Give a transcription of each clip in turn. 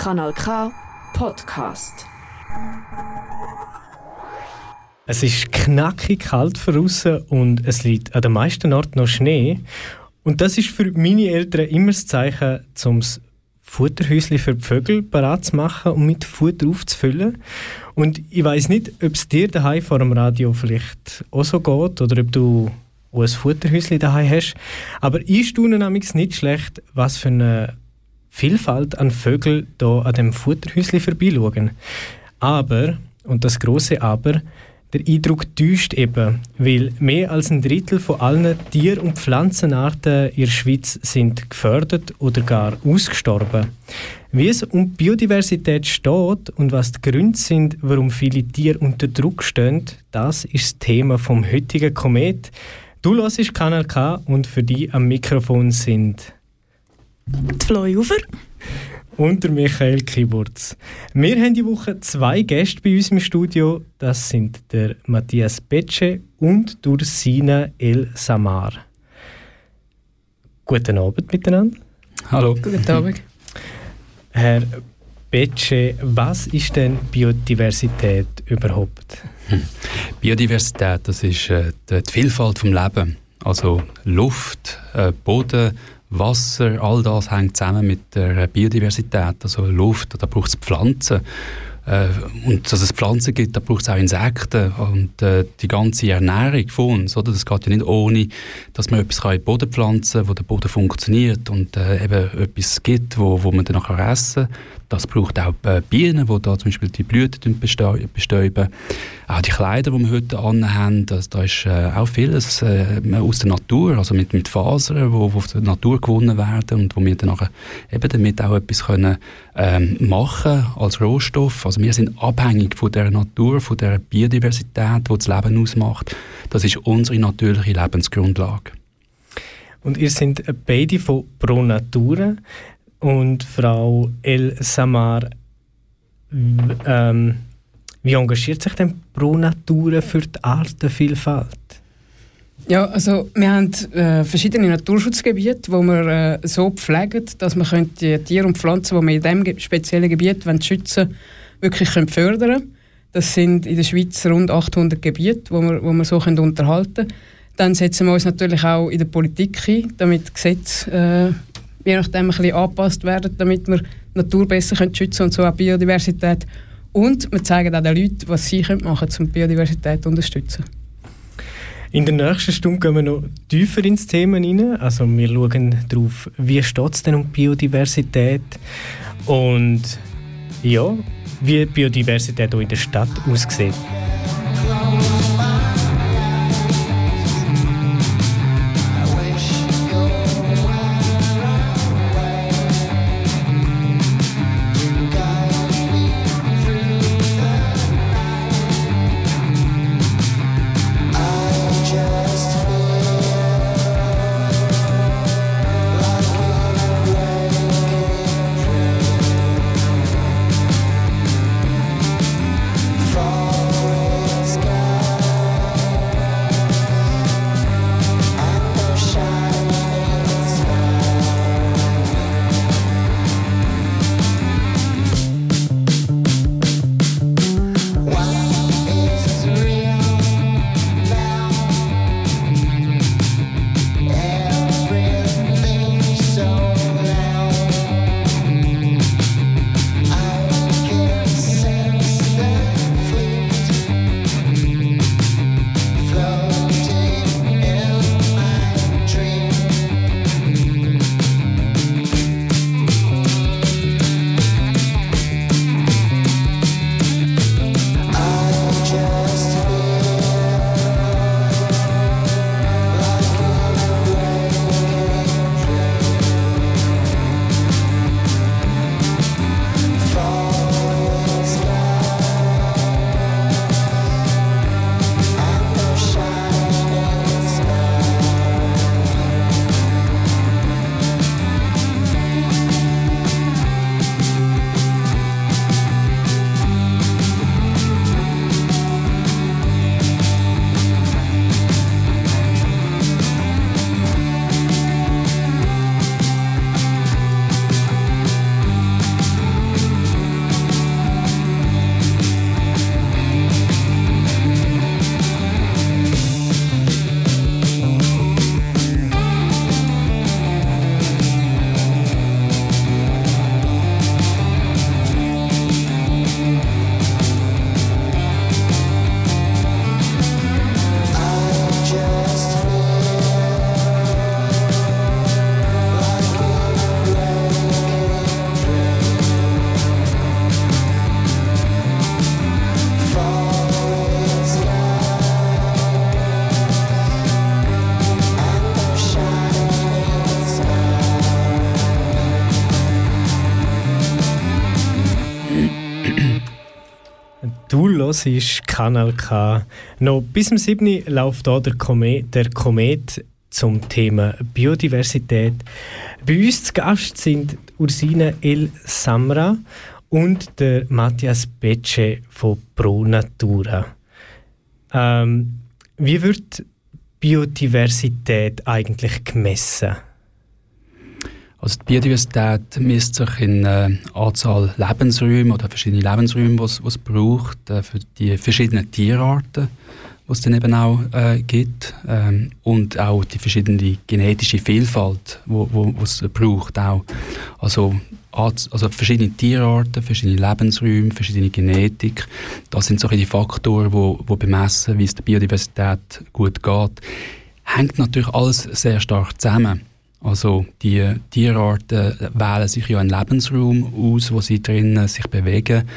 Kanal K Podcast. Es ist knackig kalt draußen und es liegt an den meisten Orten noch Schnee. Und das ist für meine Eltern immer das Zeichen, um das Futterhäuschen für die Vögel parat zu machen und mit Futter aufzufüllen. Und ich weiß nicht, ob es dir daheim vor dem Radio vielleicht auch so geht oder ob du auch ein Futterhäuschen daheim hast. Aber ich staune nämlich nicht schlecht, was für eine Vielfalt an Vögeln hier an dem Futterhäuschen vorbeischauen. Aber, und das große Aber, der Eindruck täuscht eben, weil mehr als ein Drittel von allen Tier- und Pflanzenarten in der Schweiz sind gefördert oder gar ausgestorben. Wie es um Biodiversität steht und was die Gründe sind, warum viele Tiere unter Druck stehen, das ist das Thema vom heutigen Komet. Du hörst Kanal K und für dich am Mikrofon sind die Flo Ufer und der Michael Kiburz. Wir haben die Woche zwei Gäste bei uns im Studio. Das sind der Matthias Betsche und Dursina El Samar. Guten Abend miteinander. Hallo. Guten Abend. Herr Betsche, was ist denn Biodiversität überhaupt? Biodiversität, das ist äh, die Vielfalt vom Leben. Also Luft, äh, Boden, Wasser, all das hängt zusammen mit der Biodiversität, also Luft, da braucht es Pflanzen. Äh, und dass es Pflanzen gibt, da braucht es auch Insekten und äh, die ganze Ernährung von uns. Oder? Das geht ja nicht ohne, dass man etwas in den Boden pflanzen kann, wo der Boden funktioniert und äh, eben etwas gibt, wo, wo man dann nachher essen kann. Das braucht auch äh, Bienen, die da zum Beispiel die Blüten bestäuben. Auch die Kleider, die wir heute anhaben, das, da ist äh, auch vieles äh, aus der Natur, also mit, mit Fasern, die aus der Natur gewonnen werden und wo wir dann eben damit auch etwas können, ähm, machen als Rohstoff. Also wir sind abhängig von der Natur, von der Biodiversität, die das Leben ausmacht. Das ist unsere natürliche Lebensgrundlage. Und ihr seid beide von Pro Natura und Frau El Samar, ähm, wie engagiert sich denn Pro Natura für die Artenvielfalt? Ja, also wir haben äh, verschiedene Naturschutzgebiete, wo wir äh, so pflegen, dass wir die Tiere und Pflanzen, die wir in diesem speziellen Gebiet wollen, schützen wirklich können fördern Das sind in der Schweiz rund 800 Gebiete, wo wir, wo wir so können unterhalten können. Dann setzen wir uns natürlich auch in der Politik ein, damit Gesetze äh, je nachdem ein bisschen angepasst werden, damit wir die Natur besser können schützen und so auch Biodiversität. Und wir zeigen auch den Leuten, was sie können machen können, um die Biodiversität zu unterstützen. In der nächsten Stunde gehen wir noch tiefer ins Thema rein. Also wir schauen darauf, wie steht es denn um Biodiversität und ja, wie Biodiversität auch in der Stadt aussieht. Hörst Kanal K. Noch bis zum 7. läuft hier der Komet, der Komet zum Thema Biodiversität. Bei uns zu Gast sind Ursina El Samra und der Matthias Becce von Pro Natura. Ähm, wie wird Biodiversität eigentlich gemessen? Also die Biodiversität misst sich in äh, Anzahl Lebensräume oder verschiedene Lebensräume, die es braucht äh, für die verschiedenen Tierarten, die es dann eben auch äh, gibt ähm, und auch die verschiedene genetische Vielfalt, die wo, es braucht auch. Also, also verschiedene Tierarten, verschiedene Lebensräume, verschiedene Genetik, das sind so die Faktoren, die wo bemessen, wie es der Biodiversität gut geht. Hängt natürlich alles sehr stark zusammen. Also die Tierarten wählen sich ja einen Lebensraum aus, wo sie drinnen sich bewegen.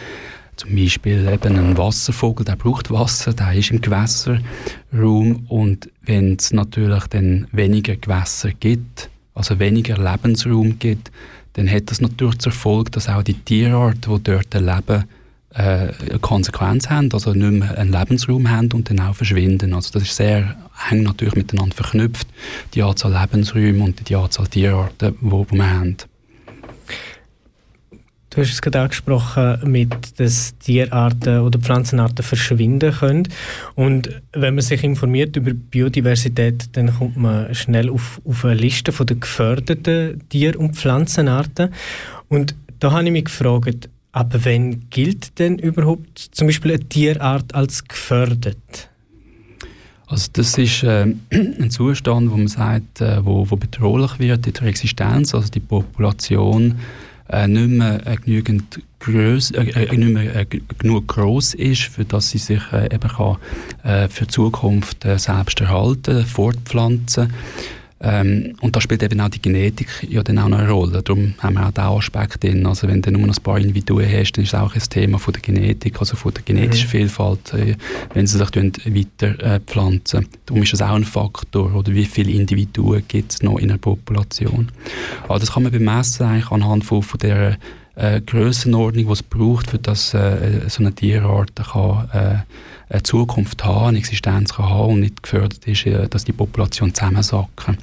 Zum Beispiel eben ein Wasservogel, der braucht Wasser, der ist im Gewässerraum und wenn es natürlich dann weniger Gewässer gibt, also weniger Lebensraum gibt, dann hat das natürlich zur Folge, dass auch die Tierarten, die dort leben, äh, Konsequenz haben, also nicht mehr einen Lebensraum haben und dann auch verschwinden. Also das ist sehr eng natürlich miteinander verknüpft, die Anzahl Lebensräume und die Anzahl Tierarten, die, wir haben. Du hast es gerade angesprochen, mit, dass Tierarten oder Pflanzenarten verschwinden können. Und wenn man sich informiert über Biodiversität, dann kommt man schnell auf, auf eine Liste der geförderten Tier- und Pflanzenarten. Und da habe ich mich gefragt, Ab wann gilt denn überhaupt zum Beispiel eine Tierart als gefördert? Also das ist äh, ein Zustand, wo man sagt, äh, wo, wo bedrohlich wird in der Existenz, also die Population äh, nicht mehr äh, genügend groß, äh, äh, nicht mehr genug groß ist, für dass sie sich eben kann, für die Zukunft selbst erhalten, fortpflanzen. Ähm, und da spielt eben auch die Genetik ja dann auch eine Rolle. Darum haben wir auch diesen Aspekt drin. Also wenn du nur noch ein paar Individuen hast, dann ist es auch ein Thema von der Genetik, also von der genetischen mhm. Vielfalt, äh, wenn sie sich weiter äh, pflanzen. Darum ist das auch ein Faktor, oder wie viele Individuen gibt es noch in einer Population. Aber das kann man bemessen eigentlich anhand von, von der äh, Grössenordnung, die es braucht, für dass äh, so eine Tierart kann, äh, eine Zukunft haben, eine Existenz kann haben und nicht gefördert ist, äh, dass die Population zusammensacken.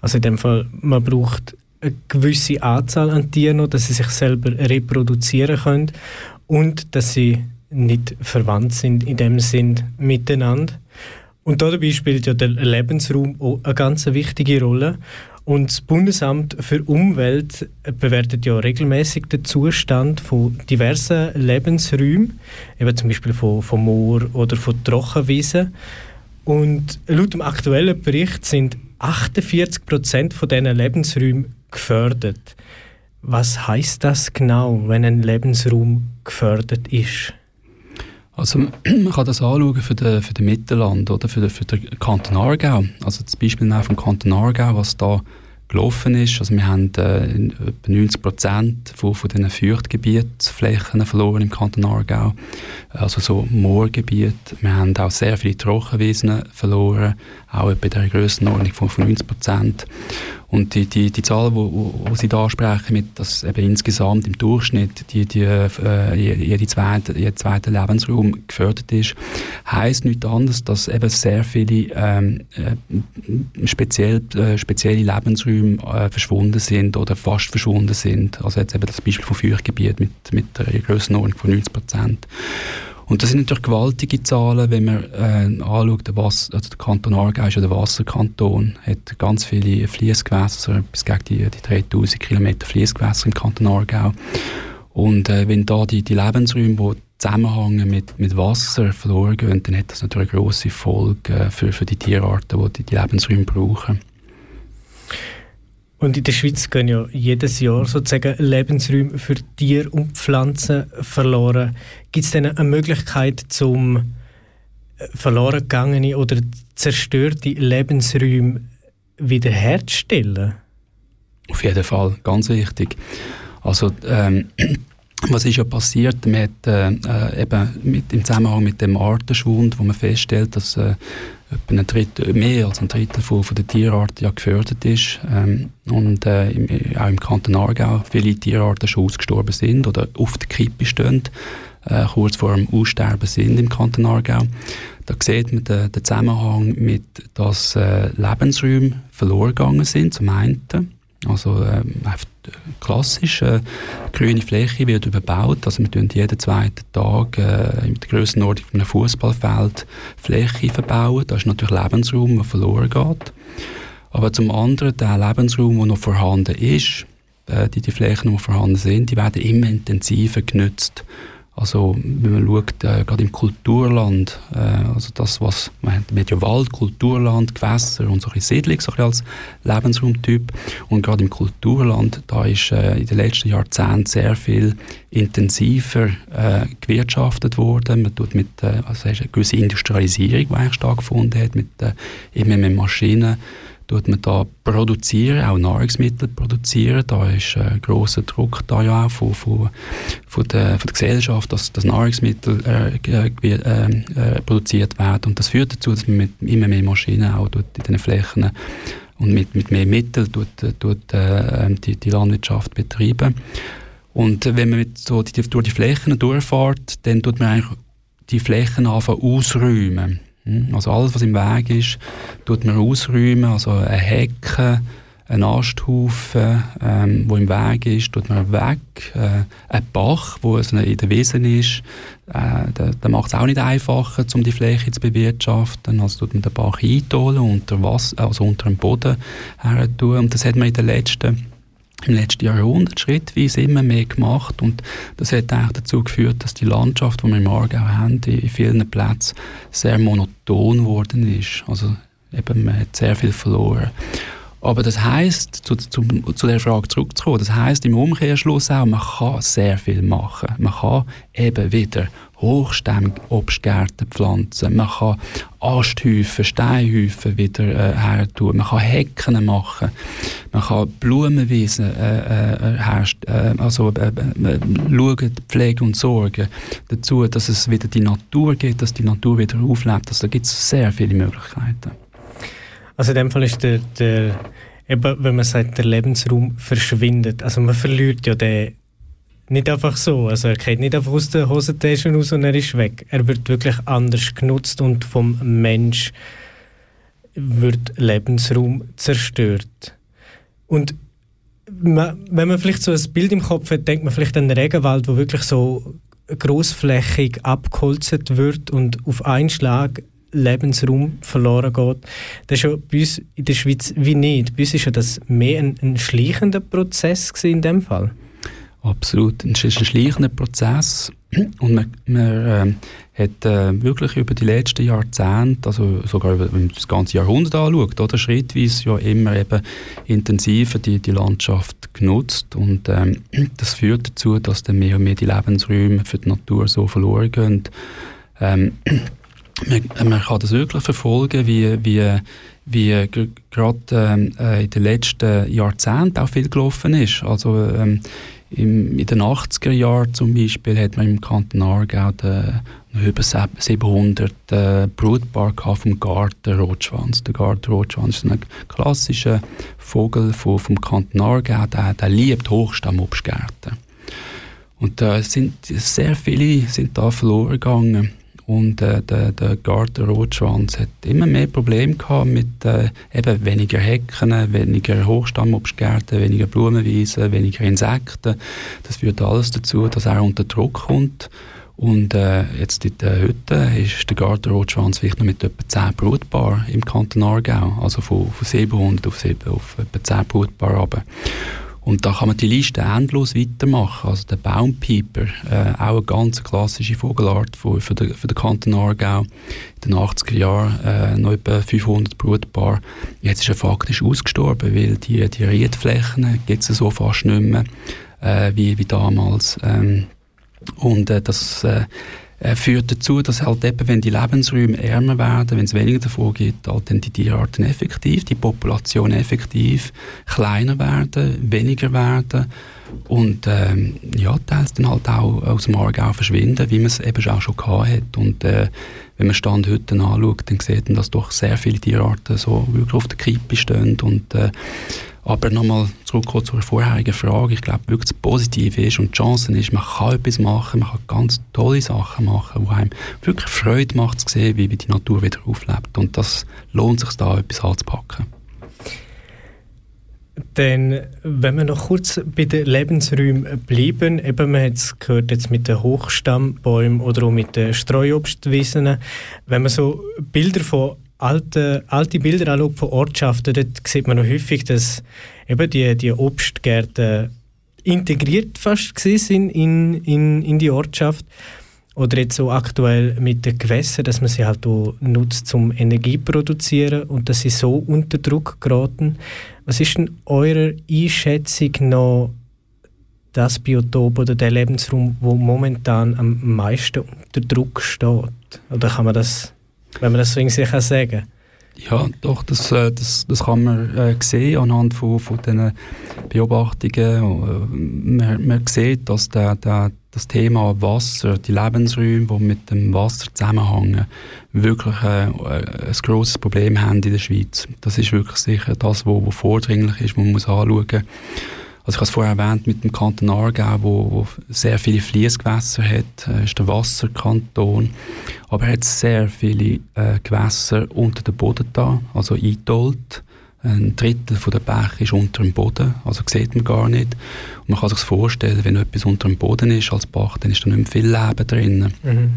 Also in dem Fall, man braucht eine gewisse Anzahl an Tieren, dass sie sich selber reproduzieren können und dass sie nicht verwandt sind in dem Sinn miteinander. Und dabei spielt ja der Lebensraum auch eine ganz wichtige Rolle. Und das Bundesamt für Umwelt bewertet ja regelmäßig den Zustand von diversen Lebensräumen, eben zum Beispiel von, von Moor oder von Trockenwiesen. Und laut dem aktuellen Bericht sind 48 Prozent von diesen Lebensräumen gefördert. Was heißt das genau, wenn ein Lebensraum gefördert ist? Also man kann das anschauen für den, für den Mittelland oder für den, für den Kanton Aargau. Also das Beispiel vom Kanton Aargau, was da gelaufen ist. Also wir haben äh, etwa 90 Prozent von, von diesen Feuchtgebietsflächen verloren im Kanton Aargau. Also so Moorgebiet. Wir haben auch sehr viele Trockenwiesen verloren, auch etwa der Grössenordnung von, von 90 Prozent. Und die, die, die Zahl, die Sie da ansprechen, mit, dass eben insgesamt im Durchschnitt die, die, äh, jede zweite, jeder zweite Lebensraum gefördert ist, heisst nichts anderes, dass eben sehr viele ähm, äh, speziell, äh, spezielle Lebensräume äh, verschwunden sind oder fast verschwunden sind. Also jetzt eben das Beispiel von Feuchtgebiet mit, mit einer Grössenordnung von 90 Prozent. Und das sind natürlich gewaltige Zahlen, wenn man äh, anschaut, was, also der Kanton Aargau ist ja der Wasserkanton, hat ganz viele Fließgewässer, bis gegen die, die 3000 Kilometer Fließgewässer im Kanton Aargau. Und äh, wenn da die, die Lebensräume, die zusammenhängen mit, mit Wasser verloren gehen, dann hat das natürlich eine grosse Folge äh, für, für die Tierarten, die die, die Lebensräume brauchen. Und in der Schweiz gehen ja jedes Jahr sozusagen Lebensräume für Tiere und Pflanzen verloren. Gibt es denn eine Möglichkeit, zum äh, verloren gegangene oder zerstörte Lebensräume wiederherzustellen? Auf jeden Fall, ganz wichtig. Also ähm, was ist ja passiert? Hat, äh, äh, eben mit, im Zusammenhang mit dem Artenschwund, wo man feststellt, dass äh, etwa ein Drittel, mehr als ein Drittel von, von der Tierarten ja gefördert ist. Ähm, und äh, im, auch im Kanton Aargau viele Tierarten schon ausgestorben sind oder auf der Kippe stehen. äh, kurz vor dem Aussterben sind im Kanton Aargau. Da sieht man den, den Zusammenhang mit, dass äh, Lebensräume verloren gegangen sind, zum einen. Also ähm, klassisch, äh, grüne Fläche wird überbaut, also wir tun jeden zweiten Tag äh, in der Grössenordnung von einem Fußballfeld Fläche verbauen. Da ist natürlich Lebensraum, der verloren geht. Aber zum anderen, der Lebensraum, der noch vorhanden ist, äh, die, die Flächen, die vorhanden sind, die werden immer intensiver genutzt. Also wenn man schaut, äh, gerade im Kulturland, äh, also das, was man hat ja Wald, Kulturland, Gewässer und solche Siedlung so als Lebensraumtyp. Und gerade im Kulturland, da ist äh, in den letzten Jahrzehnten sehr viel intensiver äh, gewirtschaftet worden. Man tut mit, äh, also eine gewisse Industrialisierung, die eigentlich stattgefunden hat, mit äh, immer mehr Maschinen tut man da produzieren, auch Nahrungsmittel produzieren. Da ist ein grosser Druck da ja auch von, von, von, der, von der Gesellschaft, dass, dass Nahrungsmittel äh, äh, äh, produziert werden. Und das führt dazu, dass man mit immer mehr Maschinen auch in diesen Flächen und mit, mit mehr Mitteln tut, tut, äh, die, die Landwirtschaft betreiben. Und wenn man mit so die, durch die Flächen durchfährt, dann tut man eigentlich die Flächen anfangen ausräumen. Hm? Also alles, was im Weg ist, tut man ausräumen, also eine Hecke, ein Asthaufen, ähm, wo im Weg ist, tut man weg. Äh, ein Bach, wo es in der Wiesen ist, äh, da, da macht es auch nicht einfacher, um die Fläche zu bewirtschaften. Also tut man den Bach eintolen, unter also unter dem Boden her. Und das hat man in den letzten im letzten Jahrhundert schrittweise immer mehr gemacht und das hat auch dazu geführt, dass die Landschaft, die wir im Aargau haben, in vielen Plätzen sehr monoton geworden ist. Also eben, man hat sehr viel verloren. Aber das heißt, zu, zu, zu der Frage zurückzukommen, das heißt im Umkehrschluss auch, man kann sehr viel machen. Man kann eben wieder hochstämmige Obstgärten pflanzen. Man kann Asthäufen, Steinhäufen wieder äh, her tun. Man kann Hecken machen. Man kann Blumenwiesen äh, äh, äh, also äh, äh, schauen, Pflege und Sorge dazu, dass es wieder die Natur gibt, dass die Natur wieder auflebt. Also da gibt es sehr viele Möglichkeiten. Also in dem Fall ist der, der eben, wenn man sagt, der Lebensraum verschwindet. Also man verliert ja den nicht einfach so. Also er geht nicht einfach aus der Hosentasche raus und er ist weg. Er wird wirklich anders genutzt und vom Mensch wird Lebensraum zerstört. Und wenn man vielleicht so ein Bild im Kopf hat, denkt man vielleicht an den Regenwald, wo wirklich so großflächig abgeholzt wird und auf einen Schlag Lebensraum verloren geht. Das ist ja bei uns in der Schweiz wie nicht. Bei uns ist ja das mehr ein, ein schleichender Prozess in dem Fall. Absolut. Es ist ein schleichender Prozess und man, man äh, hat äh, wirklich über die letzten Jahrzehnte, also sogar über, das ganze Jahrhundert anschaut, oder, schrittweise ja immer eben intensiver die, die Landschaft genutzt und ähm, das führt dazu, dass dann mehr und mehr die Lebensräume für die Natur so verloren gehen. Ähm, man, man, kann das wirklich verfolgen, wie, wie, wie gerade ähm, äh, in den letzten Jahrzehnten auch viel gelaufen ist. Also ähm, im, in den 80er Jahren zum Beispiel hat man im Kanton Aargau den, über 700 äh, Brutpaare vom Gartenrotschwanz. Der Gartenrotschwanz ist ein klassischer Vogel vom, vom Kanton Aargau, der, der liebt Hochstammobstgärten. Und äh, sind sehr viele sind da verloren gegangen. Und äh, der, der Gartenrotschwanz hat immer mehr Probleme gehabt mit äh, eben weniger Hecken, weniger Hochstammobstgärten, weniger Blumenwiesen, weniger Insekten. Das führt alles dazu, dass er unter Druck kommt. Und äh, jetzt in der Hütte ist der Gartenrotschwanz vielleicht noch mit etwa 10 Brutpaaren im Kanton Aargau, also von, von 700 auf, 7, auf etwa 10 Brutpaare runter. Und da kann man die Liste endlos weitermachen. Also der Baumpieper, äh, auch eine ganz klassische Vogelart für, für, den, für den Kanton Aargau. In den 80er Jahren äh, noch etwa 500 Brutpaare. Jetzt ist er faktisch ausgestorben, weil die, die Riedflächen gibt es so fast nicht mehr äh, wie, wie damals. Ähm, und äh, das äh, äh, führt dazu, dass halt eben, wenn die Lebensräume ärmer werden, wenn es weniger davon gibt, halt dann die Tierarten effektiv, die Population effektiv kleiner werden, weniger werden und ähm, ja, teils dann halt auch aus dem Aargau verschwinden, wie man es eben auch schon gehabt hat. Und äh, wenn man Stand heute anschaut, dann sieht man, dass doch sehr viele Tierarten so wirklich auf der Kippe stehen und äh, Aber nochmal zurück zur vorherigen Frage. Ich glaube, wirklich das Positive ist und die Chance ist, man kann etwas machen, man kann ganz tolle Sachen machen, wo einem wirklich Freude macht zu sehen, wie die Natur wieder auflebt. Und das lohnt sich da, etwas anzupacken. Denn wenn wir noch kurz bei den Lebensräumen bleiben, eben man hat es gehört jetzt mit den Hochstammbäumen oder auch mit den Streuobstwiesen, wenn man so Bilder von alte, alte Bilder von Ortschaften, dort sieht man noch häufig, dass eben die, die Obstgärten integriert fast sind in, in, in die Ortschaft. Oder jetzt so aktuell mit den Gewässern, dass man sie halt auch nutzt, um Energie zu produzieren und dass sie so unter Druck geraten. Was ist denn eurer Einschätzung noch das Biotop oder der Lebensraum, wo momentan am meisten unter Druck steht? Oder kann man das wenn man das so sicher sagen ja, doch, das, äh, das, das kann man äh, sehen anhand von, von diesen Beobachtungen. Äh, man, man sieht, dass der, der, das Thema Wasser, die Lebensräume, die mit dem Wasser zusammenhängen, wirklich äh, ein grosses Problem haben in der Schweiz. Das ist wirklich sicher das, was vordringlich ist, was man muss anschauen muss. Also ich habe es vorher erwähnt mit dem Kanton Aargau, wo, wo sehr viele Fließgewässer hat, äh, ist der Wasserkanton, aber er hat sehr viele äh, Gewässer unter dem Boden da, also eingedollt. Ein Drittel von der Bäche ist unter dem Boden, also sieht man gar nicht. Und man kann sich vorstellen, wenn etwas unter dem Boden ist als Bach, dann ist da nicht mehr viel Leben drin. Mhm.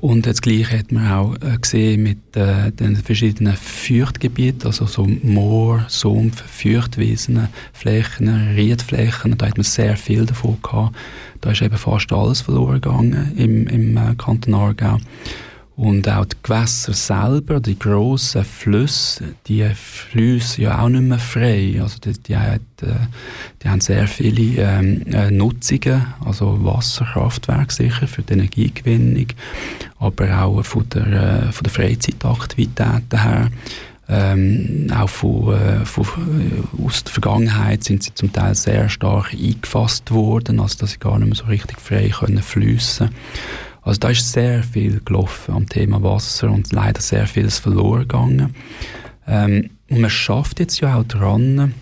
Und das Gleiche hat man auch äh, gesehen mit äh, den verschiedenen Feuchtgebieten, also so Moor, Sumpf, Feuchtwiesen, Flächen, Riedflächen, da hat man sehr viel davon gehabt. Da ist eben fast alles verloren gegangen im, im äh, Kanton Aargau. Und auch die Gewässer selber, die grossen Flüsse, die fließen ja auch nicht mehr frei. Also die, die, äh, die haben sehr viele ähm, äh, Nutzungen, also Wasserkraftwerke sicher für die Energiegewinnung, aber auch von der, äh, von der Freizeitaktivitäten her. Ähm, auch von, äh, von, äh, aus der Vergangenheit sind sie zum Teil sehr stark eingefasst worden, also dass sie gar nicht mehr so richtig frei können fließen also da ist sehr viel gelaufen am Thema Wasser und leider sehr vieles verloren gegangen. Ähm, und man schafft jetzt ja auch dran,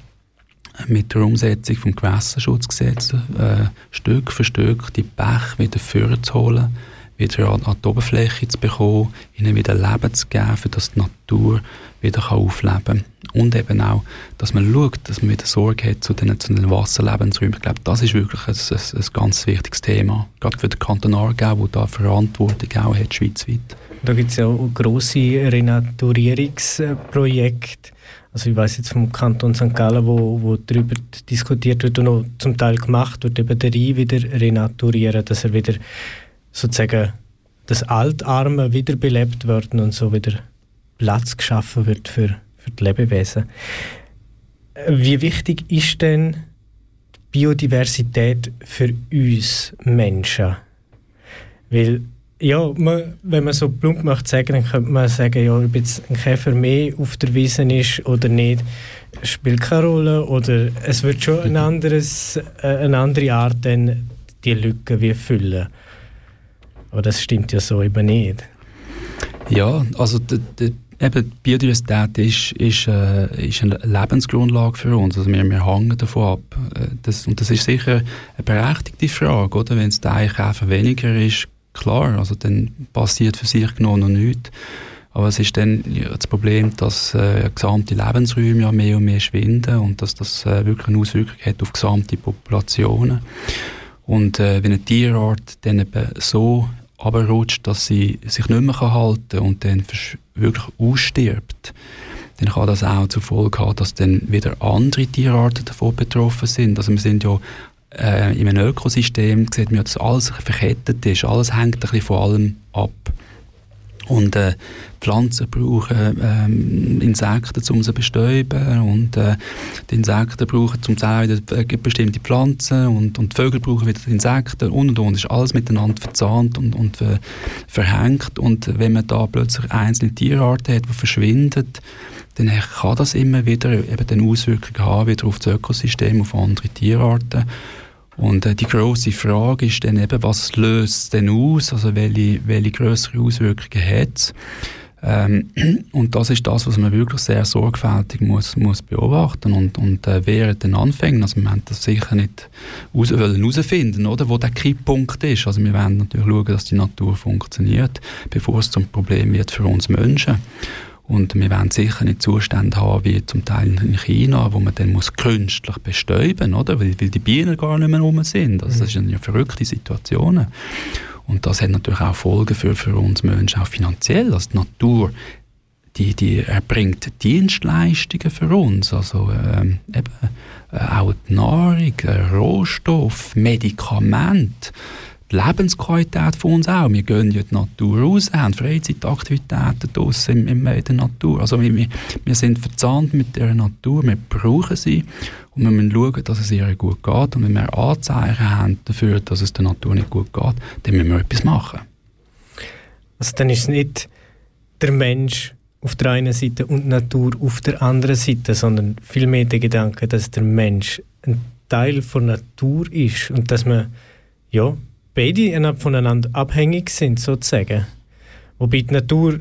mit der Umsetzung vom Gewässerschutzgesetz äh, Stück für Stück die Bäche wieder vorzuholen, wieder an, an die Oberfläche zu bekommen, ihnen wieder Leben zu geben, für dass die Natur wieder aufleben kann. Und eben auch, dass man schaut, dass man wieder Sorge hat zu den, zu den Wasserlebensräumen. Ich glaube, das ist wirklich ein, ein, ein ganz wichtiges Thema. Gerade für den Kanton Aargau, der da Verantwortung auch hat, schweizweit. Da gibt es ja auch grosse Renaturierungsprojekte. Also ich weiß jetzt vom Kanton St. Gallen, wo, wo darüber diskutiert wird und auch zum Teil gemacht wird, eben den Rhein wieder renaturieren, dass er wieder sozusagen das Altarme wiederbelebt wird und so wieder Platz geschaffen wird für, für die Lebewesen. Wie wichtig ist denn die Biodiversität für uns Menschen? Weil, ja, man, wenn man so plump sagen, dann könnte man sagen, ja, ob jetzt ein Käfer mehr auf der Wiese ist oder nicht, spielt keine Rolle. Oder es wird schon ein anderes, äh, eine andere Art dann die Lücke wie füllen. Aber das stimmt ja so eben nicht. Ja, also die, die Eben, Biodiversität ist, ist, äh, ist eine Lebensgrundlage für uns. Also wir, wir hängen davon ab. Äh, das, und das ist sicher eine berechtigte Frage, oder? Wenn es der Eichkäfer weniger ist, klar, also dann passiert für sich genau noch nichts. Aber es ist dann das Problem, dass äh, gesamte Lebensräume ja mehr und mehr schwinden und dass das äh, wirklich eine Auswirkung hat auf gesamte Populationen. Und äh, wenn eine Tierart dann eben so runterrutscht, dass sie sich nicht mehr halten kann und dann wirklich ausstirbt, dann kann das auch zur Folge haben, dass dann wieder andere Tierarten davon betroffen sind. Also wir sind ja äh, in einem Ökosystem, sieht man ja, dass alles verkettet ist, alles hängt ein bisschen von allem ab. Und äh, Pflanzen brauchen ähm, Insekten, um sie zu bestäuben. Und äh, die Insekten brauchen zum wieder äh, bestimmte Pflanzen. Und, und die Vögel brauchen wieder Insekten. Und und und. ist alles miteinander verzahnt und, und äh, verhängt. Und wenn man da plötzlich einzelne Tierarten hat, die verschwinden, dann kann das immer wieder eben den Auswirkungen haben, wieder auf das Ökosystem, auf andere Tierarten. Und äh, die große Frage ist dann eben, was löst es denn aus? Also welche, welche größere Auswirkungen hat es? Ähm, und das ist das, was man wirklich sehr sorgfältig muss, muss beobachten und, und äh, während den Anfängen, also wir haben das sicher nicht raus, herausfinden, oder, wo der Kipppunkt ist. Also wir werden natürlich schauen, dass die Natur funktioniert, bevor es zum Problem wird für uns Menschen. Und wir werden sicher nicht Zustände haben wie zum Teil in China, wo man dann muss künstlich bestäuben muss, weil, weil die Bienen gar nicht mehr rum sind. Also das sind ja verrückte Situationen. Und das hat natürlich auch Folgen für, für uns Menschen, auch finanziell. Also die Natur, die, die erbringt Dienstleistungen für uns, also ähm, eben, äh, auch die Nahrung, äh, Rohstoff, Medikamente die Lebensqualität von uns auch. Wir gehen ja die Natur raus, haben Freizeitaktivitäten draussen in, in der Natur. Also wir, wir sind verzahnt mit der Natur, wir brauchen sie und wir müssen schauen, dass es ihr gut geht. Und wenn wir Anzeichen haben dafür, dass es der Natur nicht gut geht, dann müssen wir etwas machen. Also dann ist es nicht der Mensch auf der einen Seite und die Natur auf der anderen Seite, sondern vielmehr der Gedanke, dass der Mensch ein Teil von Natur ist und dass man ja, beide voneinander abhängig sind, sozusagen. Wobei die Natur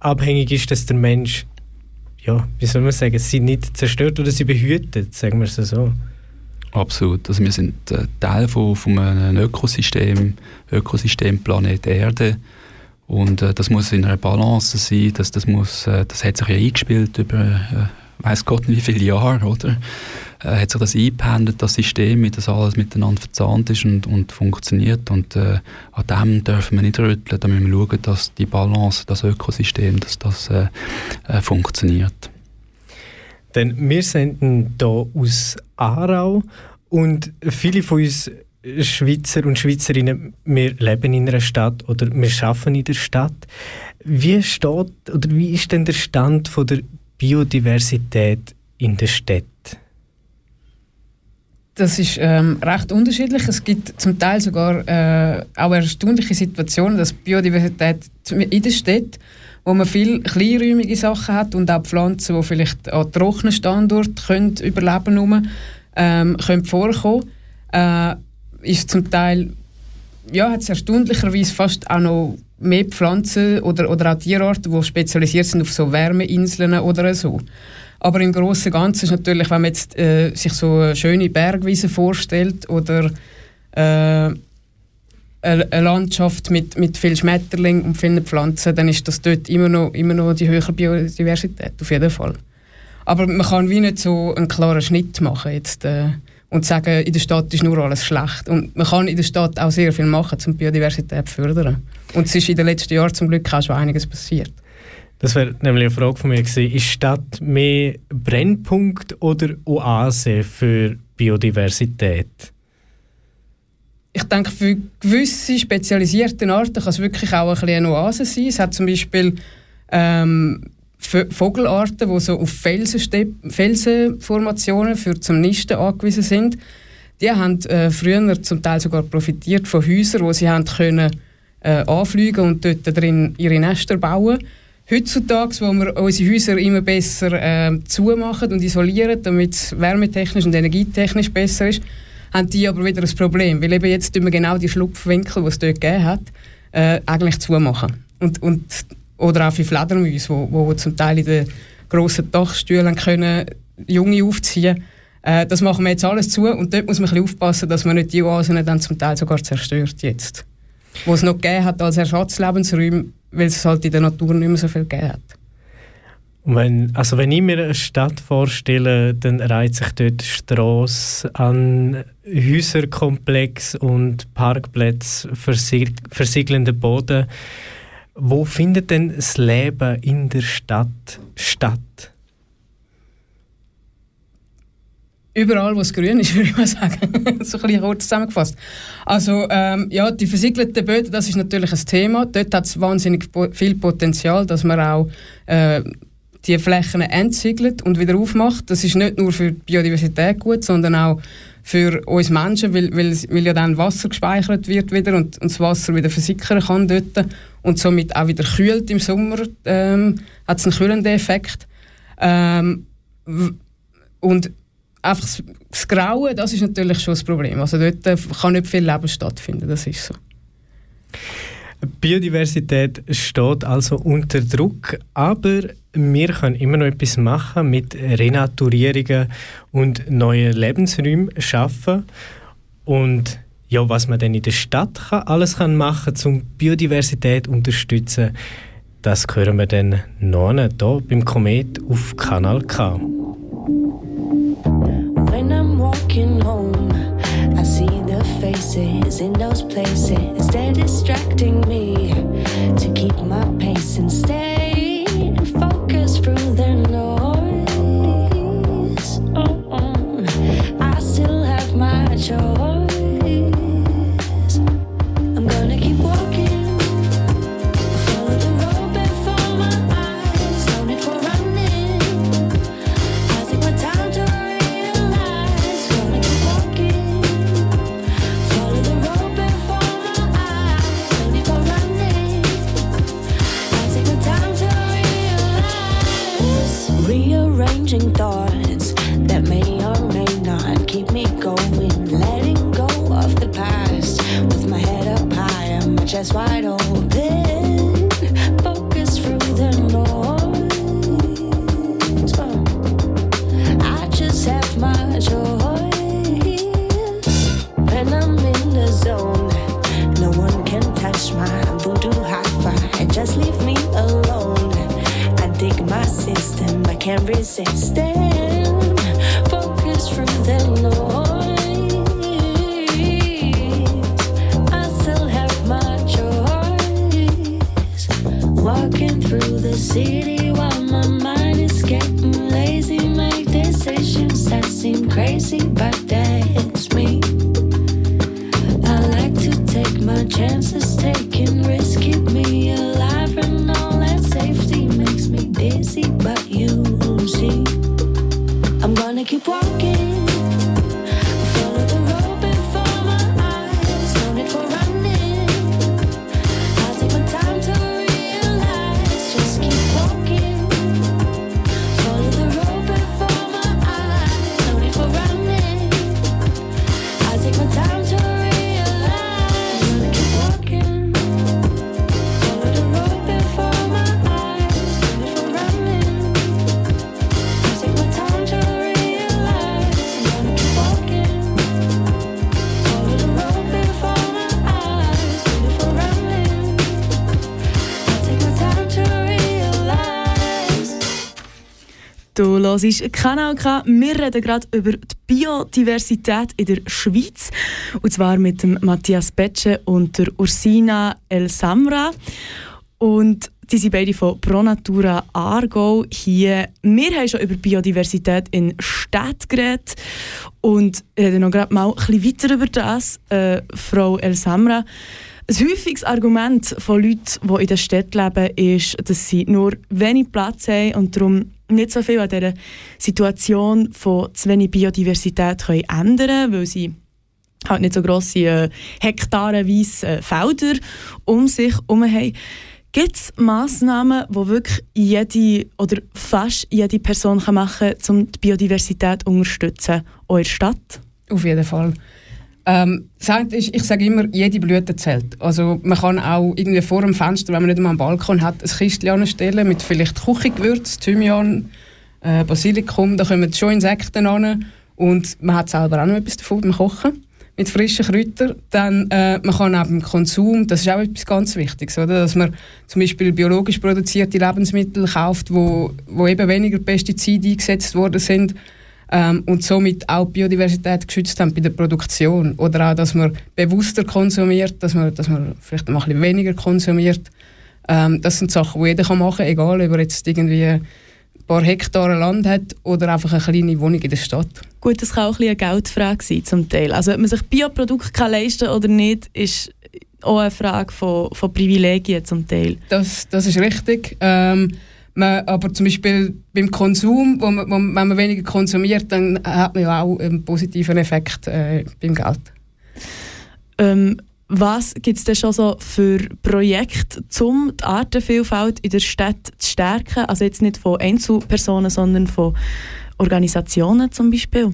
abhängig ist, dass der Mensch, ja, wie soll man sagen, sie nicht zerstört oder sie behütet, sagen wir es so. Absolut. Also wir sind äh, Teil von, von einem Ökosystem, Ökosystem Planet Erde. Und äh, das muss in einer Balance sein. Das, das, muss, äh, das hat sich ja eingespielt über äh, weiß Gott wie viele Jahre, oder? Äh, hat sich das eingependelt, das System, wie das alles miteinander verzahnt ist und, und funktioniert. Und äh, an dem dürfen wir nicht rütteln, da müssen wir schauen, dass die Balance, das Ökosystem, dass das äh, äh, funktioniert. Denn wir senden hier aus Aarau und viele von uns Schweizer und Schweizerinnen, wir leben in einer Stadt oder wir arbeiten in der Stadt. Wie steht oder wie ist denn der Stand von der Biodiversität in der Stadt? Das ist ähm, recht unterschiedlich. Es gibt zum Teil sogar äh, auch erstaunliche Situationen, dass Biodiversität in der Stadt, wo man viel kleinräumige Sachen hat und auch Pflanzen, die vielleicht an trockenen Standorten können überleben können, ähm, können vorkommen. Äh, ist zum Teil ja, hat es erstaunlicherweise fast auch noch mehr Pflanzen oder, oder auch Tierarten, die spezialisiert sind auf so Wärmeinseln oder so. Aber im Großen und Ganzen ist natürlich, wenn man jetzt, äh, sich so eine schöne Bergwiese vorstellt oder äh, eine Landschaft mit, mit viel Schmetterling und vielen Pflanzen, dann ist das dort immer noch, immer noch die höhere Biodiversität, auf jeden Fall. Aber man kann wie nicht so einen klaren Schnitt machen jetzt, äh, und sagen, in der Stadt ist nur alles schlecht. Und man kann in der Stadt auch sehr viel machen, um die Biodiversität zu fördern. Und es ist in den letzten Jahren zum Glück auch schon einiges passiert. Das wäre nämlich eine Frage von mir gewesen. Ist Stadt mehr Brennpunkt oder Oase für Biodiversität? Ich denke, für gewisse spezialisierte Arten kann es wirklich auch ein eine Oase sein. Es hat zum Beispiel ähm, Vogelarten, die so auf Felsenformationen für zum Nisten angewiesen sind. Die haben äh, früher zum Teil sogar profitiert von Häusern, wo sie haben können äh, anfliegen und dort drin ihre Nester bauen heutzutage, wo wir unsere Häuser immer besser äh, zumachen und isolieren, damit es wärmetechnisch und energietechnisch besser ist, haben die aber wieder ein Problem, weil eben jetzt wir genau die Schlupfwinkel, die es dort gegeben hat, äh, eigentlich zumachen. Und, und, oder auch für Fledermäuse, wo, wo zum Teil in den grossen Dachstühlen können Junge aufziehen äh, Das machen wir jetzt alles zu und dort muss man ein aufpassen, dass man nicht die Oasen dann zum Teil sogar zerstört jetzt. Wo es noch gegeben hat als Ersatzlebensräume, weil es halt in der Natur nicht mehr so viel gegeben hat. Wenn, also wenn ich mir eine Stadt vorstelle, dann reiht sich dort Straße an Häuserkomplex und Parkplätze, versiegelnden Boden. Wo findet denn das Leben in der Stadt statt? Überall, wo es grün ist, würde ich mal sagen. so ein kurz zusammengefasst. Also, ähm, ja, die versiegelten Böden, das ist natürlich ein Thema. Dort hat es wahnsinnig viel Potenzial, dass man auch äh, die Flächen entsiegelt und wieder aufmacht. Das ist nicht nur für die Biodiversität gut, sondern auch für uns Menschen, weil, weil, weil ja dann Wasser gespeichert wird wieder und, und das Wasser wieder versickern kann dort und somit auch wieder kühlt im Sommer, ähm, hat es einen kühlenden Effekt. Ähm, und einfach das Graue, das ist natürlich schon das Problem. Also dort äh, kann nicht viel Leben stattfinden, das ist so. Biodiversität steht also unter Druck, aber wir können immer noch etwas machen mit Renaturierungen und neuen Lebensräumen schaffen und ja, was man dann in der Stadt kann, alles kann machen kann, um Biodiversität zu unterstützen, das hören wir dann noch hier beim Komet auf Kanal K. Walking home, I see the faces in those places. They're distracting me to keep my pace and chest wide open, focus through the noise. Oh, I just have my choice. When I'm in the zone, no one can touch my voodoo hi-fi. Just leave me alone. I dig my system, I can't resist it. Du hörst Kanal K. Wir reden gerade über die Biodiversität in der Schweiz. Und zwar mit dem Matthias Betsche und der Ursina El Samra. Und die sind beide von Pro Natura Aargau hier. Wir haben schon über Biodiversität in Städten geredet und reden noch gerade mal bisschen weiter über das. Äh, Frau El Samra, ein häufiges Argument von Leuten, die in der Stadt leben, ist, dass sie nur wenig Platz haben und darum nicht so viel an dieser Situation von zu wenig Biodiversität können ändern weil sie halt nicht so grosse äh, hektarenweise äh, Felder um sich herum haben. Gibt es Massnahmen, die wirklich jede oder fast jede Person machen kann, um die Biodiversität zu unterstützen, der Stadt? Auf jeden Fall. Ähm, ist, ich sage immer, jede Blüte zählt. Also man kann auch irgendwie vor dem Fenster, wenn man nicht mal einen Balkon hat, ein Kistchen anstellen mit vielleicht Küchengewürz, Thymian, äh, Basilikum, da kommen schon Insekten an und man hat selber auch noch etwas davon beim Kochen mit frischen Kräutern. Dann äh, man kann auch beim Konsum, das ist auch etwas ganz Wichtiges, oder? dass man zum Beispiel biologisch produzierte Lebensmittel kauft, wo, wo eben weniger Pestizide eingesetzt worden sind, ähm, und somit auch Biodiversität geschützt haben bei der Produktion. Oder auch, dass man bewusster konsumiert, dass man, dass man vielleicht mal ein bisschen weniger konsumiert. Ähm, das sind Sachen, die jeder machen kann, egal ob er jetzt irgendwie ein paar Hektare Land hat oder einfach eine kleine Wohnung in der Stadt. Gut, das kann auch ein eine Geldfrage sein zum Teil. Also ob man sich Bioprodukte leisten kann oder nicht, ist auch eine Frage von, von Privilegien zum Teil. Das, das ist richtig. Ähm, man, aber zum Beispiel beim Konsum, wo man, wo, wenn man weniger konsumiert, dann hat man ja auch einen positiven Effekt äh, beim Geld. Ähm, was gibt es denn schon so für Projekte, um die Artenvielfalt in der Stadt zu stärken? Also jetzt nicht von Einzelpersonen, sondern von Organisationen zum Beispiel?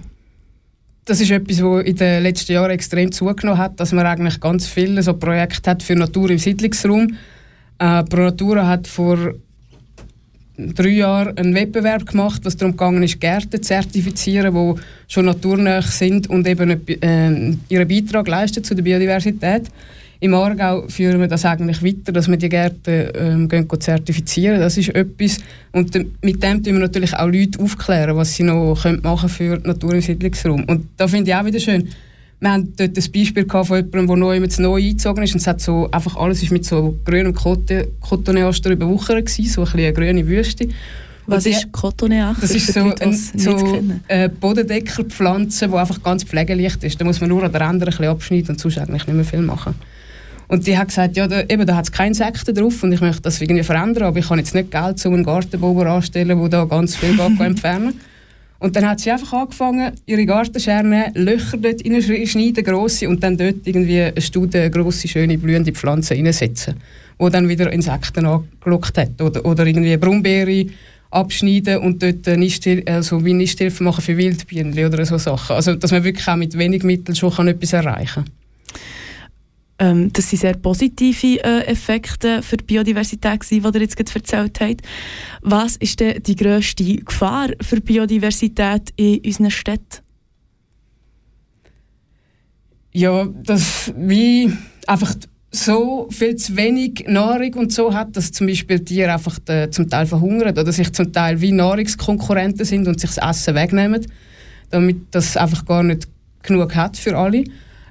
das ist etwas, was in den letzten Jahren extrem zugenommen hat, dass man eigentlich ganz viele so Projekte hat für Natur im Siedlungsraum. Äh, Pro Natura hat vor drei Jahren einen Wettbewerb gemacht, was darum gegangen ist, Gärten zu zertifizieren, die schon naturnah sind und eben äh, ihren Beitrag leisten zu der Biodiversität. Im Aargau führen wir das eigentlich weiter, dass wir die Gärten ähm, gehen, zertifizieren. Das ist etwas. Und mit dem tun wir natürlich auch Leute aufklären, was sie noch können machen für Natur im Siedlungsraum. Und da finde ich auch wieder schön. Wir haben dort ein Beispiel von jemandem, der neu, jetzt neu eingezogen ist und es hat so, einfach alles ist mit so grünem Cotoneaster überwuchert gewesen, so ein eine grüne Wüste. Was ist Cotoneaster? Das ist so eine so, äh, Bodendeckerpflanze, die einfach ganz pflegeleicht ist. Da muss man nur an der Ränder ein bisschen abschneiden und sonst eigentlich nicht mehr viel machen. Und die hat gesagt, ja, da, eben, da hat es keine Insekten drauf und ich möchte das irgendwie verändern, aber ich habe jetzt nicht Geld, um einen Gartenbauer anzustellen, der da ganz viel entfernen Und dann hat sie einfach angefangen, ihre Gartenscherne Löcher dort reinschneiden, grosse, und dann dort irgendwie eine Studie, grosse, schöne, blühende Pflanzen reinsetzen, wo dann wieder Insekten angelockt hat. Oder, oder irgendwie Brombeere abschneiden und dort Nisthil also wie Nisthilfe machen für Wildbienen oder so Sachen. Also, dass man wirklich auch mit wenig Mitteln schon etwas erreichen kann. Ähm, das sind sehr positive äh, Effekte für die Biodiversität, die ihr jetzt gerade erzählt habt. Was ist denn die grösste Gefahr für die Biodiversität in unseren Städten? Ja, dass wie einfach so viel zu wenig Nahrung und so hat, dass zum Beispiel Tiere einfach de, zum Teil verhungern oder sich zum Teil wie Nahrungskonkurrenten sind und sich das Essen wegnehmen, damit das einfach gar nicht genug hat für alle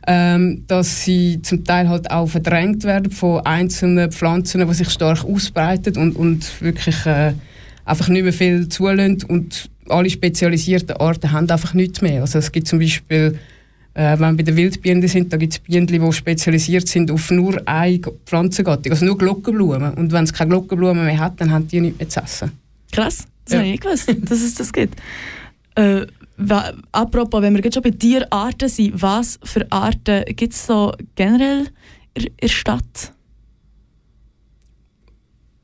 ähm, dass sie zum Teil halt auch verdrängt werden von einzelnen Pflanzen, die sich stark ausbreiten und, und wirklich äh, einfach nicht mehr viel zulassen und alle spezialisierten Arten haben einfach nichts mehr. Also es gibt zum Beispiel, äh, wenn wir bei den Wildbienen sind, da gibt es Bienen, die spezialisiert sind auf nur eine Pflanzengattung, also nur Glockenblumen. Und wenn es keine Glockenblumen mehr hat, dann haben die nichts mehr zu essen. Krass, das ja. habe ich nicht gewusst, dass es das gibt. Äh, apropos, wenn wir jetzt schon bei Tierarten sind, was für Arten gibt es so generell in der Stadt?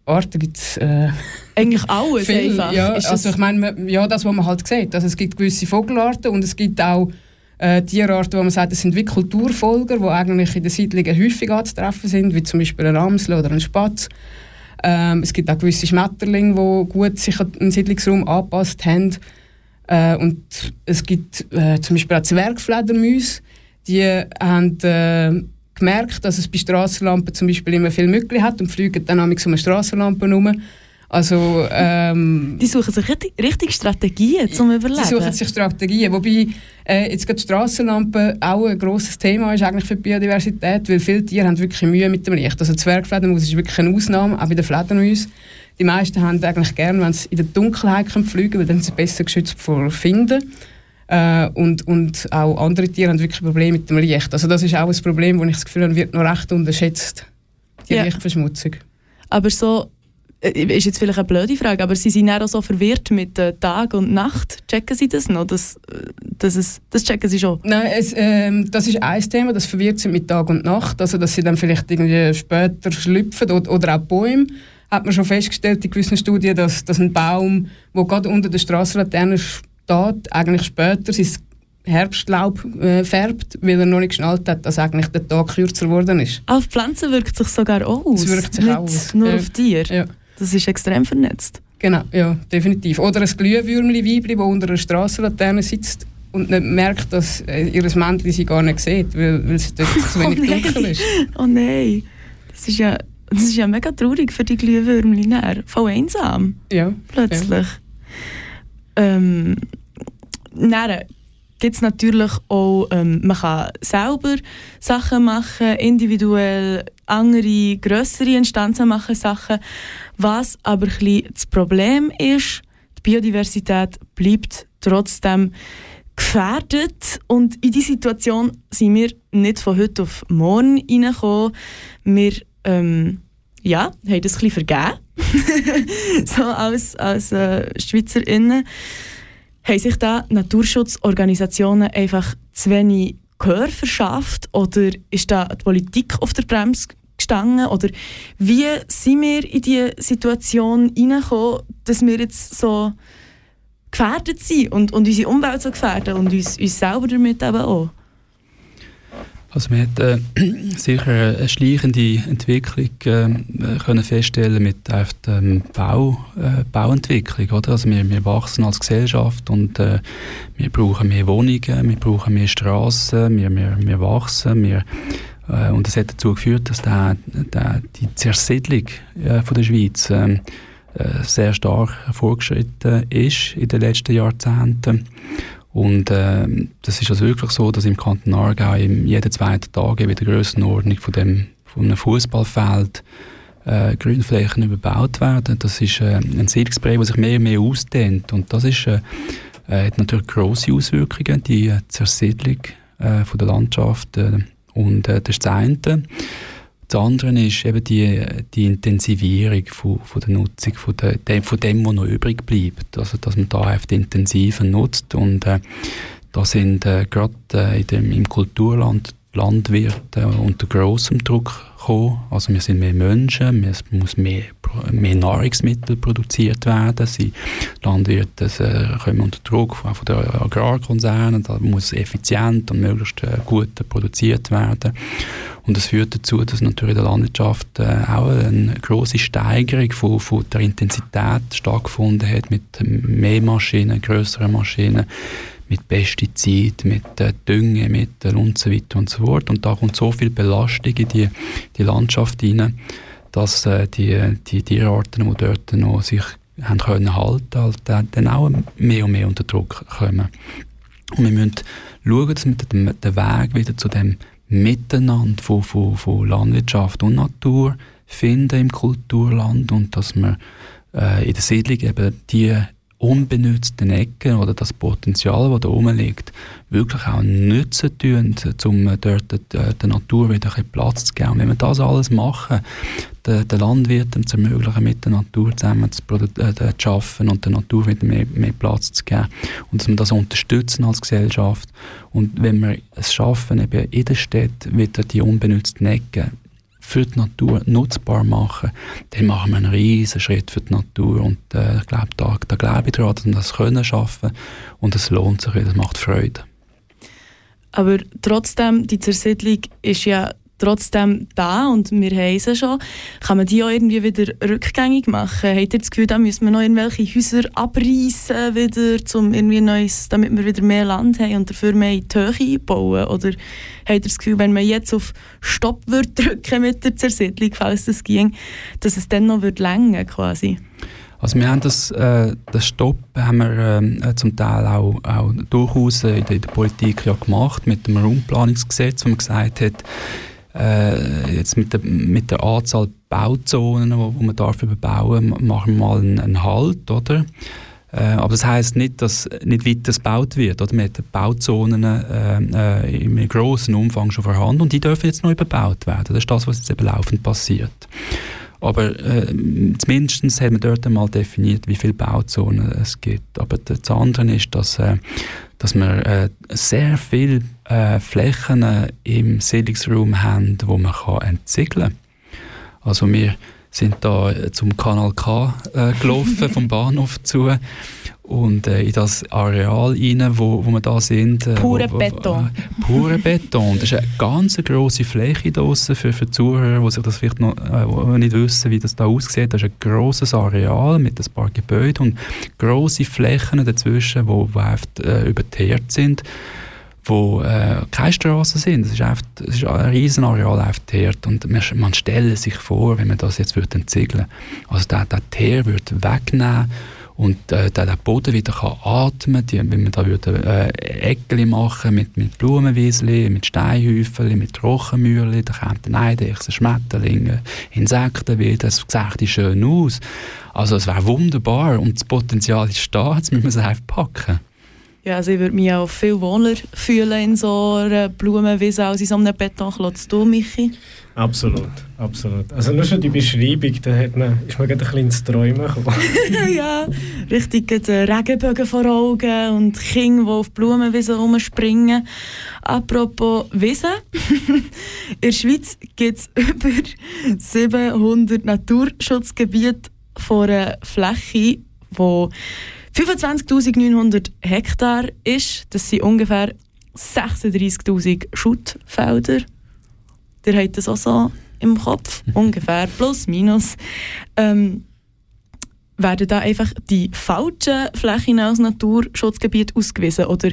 Arten gibt es äh, eigentlich alles viel, einfach. Ja, also ich meine, ja, das, was man halt sieht. Also es gibt gewisse Vogelarten und es gibt auch äh, Tierarten, wo man sagt, das sind wie Kulturfolger, die eigentlich in den Siedlungen häufig anzutreffen sind, wie zum Beispiel ein Amsel oder ein Spatz. Ähm, es gibt auch gewisse Schmetterlinge, die gut sich an den Siedlungsraum angepasst haben. Äh, und es gibt äh, zum Beispiel auch Zwergfledermäuse, die haben äh, gemerkt, dass es bei Strassenlampen zum Beispiel immer viel Mückli hat und fliegen dann um eine Strassenlampe herum. Also, ähm, die suchen sich richtig, richtig Strategien zum Überleben. Die suchen sich Strategien, wobei äh, jetzt gerade Strassenlampen auch ein grosses Thema ist eigentlich für die Biodiversität, weil viele Tiere haben wirklich Mühe mit dem Licht. Also Zwergfledermaus ist wirklich eine Ausnahme, auch bei den Fledermäusen. Die meisten haben eigentlich gerne, wenn sie in der Dunkelheit können fliegen können, weil dann sind sie besser geschützt vor Finden. Äh, und, und auch andere Tiere haben wirklich Probleme mit dem Licht. Also das ist auch ein Problem, wo ich das Gefühl habe, wird noch recht unterschätzt, die ja. Lichtverschmutzung. Aber so, äh, ist jetzt vielleicht eine blöde Frage, aber Sie sind auch so verwirrt mit äh, Tag und Nacht. Checken Sie das noch? Das, äh, das, ist, das checken Sie schon? Nein, es, ähm, das ist ein Thema, das verwirrt Sie mit Tag und Nacht. Also dass Sie dann vielleicht irgendwie später schlüpfen oder, oder auch Bäume hat man schon festgestellt in gewissen Studien, dass, dass ein Baum, der gerade unter der Strassenlaterne steht, eigentlich später sein Herbstlaub äh, färbt, weil er noch nicht geschnallt hat, dass eigentlich der Tag kürzer geworden ist. Auf Pflanzen wirkt sich sogar aus. Es wirkt sich nicht auch aus. Nur ja. auf Tiere. Ja. Das ist extrem vernetzt. Genau, ja, definitiv. Oder ein Glühwürmli-Weibli, das unter einer Strassenlaterne sitzt und nicht merkt, dass äh, ihr Männchen sie gar nicht sieht, weil, weil es dort zu wenig oh dunkel ist. Oh nein, das ist ja das ist ja mega traurig für die Glühwürmchen. Voll einsam. Ja. Plötzlich. Ja. Ähm, dann gibt es natürlich auch, ähm, man kann selber Sachen machen, individuell andere, grössere Instanzen machen Sachen. Was aber ein das Problem ist, die Biodiversität bleibt trotzdem gefährdet und in diese Situation sind wir nicht von heute auf morgen reingekommen. Wir ähm, ja, haben das ein vergeben. so als, als äh, SchweizerInnen. Haben sich da Naturschutzorganisationen einfach zu wenig Gehör verschafft oder ist da die Politik auf der Bremse gestanden? Oder wie sind wir in diese Situation hineingekommen, dass wir jetzt so gefährdet sein und, und unsere Umwelt so gefährden und uns, uns selber damit eben auch. Also man hat äh, sicher eine schleichende Entwicklung äh, können feststellen mit der ähm, Bau, äh, Bauentwicklung. Oder? Also wir, wir wachsen als Gesellschaft und äh, wir brauchen mehr Wohnungen, wir brauchen mehr Straßen, wir, wir, wir wachsen, wir, äh, und das hat dazu geführt, dass der, der, die Zersiedlung äh, von der Schweiz ähm, äh, sehr stark fortgeschritten ist in den letzten Jahrzehnten. Und äh, das ist also wirklich so, dass im Kanton Aargau jeden zweiten Tag in der Grössenordnung von, dem, von einem Fußballfeld äh, Grünflächen überbaut werden. Das ist äh, ein Siedlungsbereich, der sich mehr und mehr ausdehnt. Und das ist, äh, äh hat natürlich grosse Auswirkungen, die äh, Zersiedlung äh, von der Landschaft. Und das ist das eine. Das andere ist eben die, die Intensivierung von, von der Nutzung, von, der, dem, von dem, was noch übrig bleibt. Also, dass man da einfach intensiver nutzt. Und äh, da sind äh, gerade äh, im Kulturland Landwirte unter großem Druck gekommen. Also wir sind mehr Menschen, es muss mehr, mehr Nahrungsmittel produziert werden. Sie Landwirte äh, kommen unter Druck von, von den Agrarkonzernen, da muss effizient und möglichst äh, gut produziert werden. Und das führt dazu, dass natürlich in der Landwirtschaft äh, auch eine große Steigerung von, von der Intensität stattgefunden hat mit mehr Maschinen, größeren Maschinen, mit Pestiziden, mit äh, Düngemitteln und so weiter und so fort. Und da kommt so viel Belastung in die, die Landschaft hinein, dass äh, die, die Tierarten, die dort noch sich haben können halten, halt, dann auch mehr und mehr unter Druck kommen. Und wir müssen schauen, dass wir den Weg wieder zu dem Miteinander von, von, von Landwirtschaft und Natur finden im Kulturland und dass wir äh, in der Siedlung eben die unbenutzten Ecken oder das Potenzial, das da oben liegt, wirklich auch nutzen tun, um dort der, Natur wieder ein Platz zu geben. Und wenn wir das alles machen, den, den Landwirten zu ermöglichen, mit der Natur zusammen zu, äh, zu schaffen und der Natur wieder mehr, mehr Platz zu geben und dass wir das unterstützen als Gesellschaft und wenn wir es schaffen, eben in der Stadt wieder die unbenutzten Ecken für die Natur nutzbar machen, dann machen wir einen riesen Schritt für die Natur und äh, ich glaube, da, da glaube ich daran, dass wir das können schaffen und es lohnt sich, das macht Freude. Aber trotzdem, die Zersiedlung ist ja trotzdem da und wir haben sie schon. Kann man die auch irgendwie wieder rückgängig machen? Habt ihr das Gefühl, da müssen wir noch irgendwelche Häuser abreißen wieder, um irgendwie neues, damit wir wieder mehr Land haben und dafür mehr in die Höhe bauen? Oder habt ihr das Gefühl, wenn man jetzt auf Stopp würde drücken mit der Zersiedlung, falls das ging, dass es dann noch wird länger quasi? Also wir haben das, äh, das Stopp haben wir äh, zum Teil auch, auch durchaus in der, in der Politik ja gemacht mit dem Raumplanungsgesetz, wo man gesagt hat, äh, jetzt mit der, mit der Anzahl Bauzonen, wo, wo man darf überbauen, machen wir mal einen, einen Halt, oder? Äh, aber das heißt nicht, dass nicht weiter gebaut wird. Oder? Man hat Bauzonen äh, äh, im grossen Umfang schon vorhanden und die dürfen jetzt noch überbaut werden. Das ist das, was jetzt eben laufend passiert. Aber äh, zumindest haben wir dort einmal definiert, wie viele Bauzonen es gibt. Aber das andere ist, dass, äh, dass wir äh, sehr viele äh, Flächen äh, im Siedlungsraum haben, wo man kann entziegeln kann. Also wir sind da zum Kanal K äh, gelaufen, vom Bahnhof zu und äh, in das Areal rein, wo, wo wir da sind. Äh, pure wo, Beton. Äh, pure Beton. Das ist eine ganz grosse Fläche draussen für, für Zuhörer, die sich das vielleicht noch äh, nicht wissen, wie das da aussieht. Das ist ein grosses Areal mit ein paar Gebäuden und grosse Flächen dazwischen, die wo, wo einfach, äh, überteert sind wo äh, keine Straßen sind. Es ist, einfach, es ist ein riesen Areal teert. Und man, man stellt sich vor, wenn man das jetzt würde entziegeln also der, der Teer würde wegnehmen und äh, der, der Boden wieder kann atmen kann, wenn man da würde äh, Eckchen machen mit, mit Blumenwiesli, mit Steinhäufeln, mit Trockenmühlen, da kommt ein Eidechse, Schmetterlinge, Insekten wieder, das sieht schön aus. Also es wäre wunderbar und das Potenzial ist da, jetzt müssen wir es einfach packen. Ja, also ich würde mich auch viel wohler fühlen in so einer Blumenwiese als in so einem Betonklotz. Du, Michi? Absolut, absolut. Also nur schon die Beschreibung, da hat man, ist man gerade ein bisschen ins Träumen gekommen. ja, richtig Regenbögen vor Augen und Kinder, die auf Blumenwiesen rumspringen. Apropos Wiesen. in der Schweiz gibt es über 700 Naturschutzgebiete von einer Fläche, die 25.900 Hektar ist, das sind ungefähr 36.000 Schuttfelder. Ihr habt das auch so im Kopf, ungefähr, plus, minus. Ähm, werden da einfach die falschen Flächen als Naturschutzgebiet ausgewiesen? Oder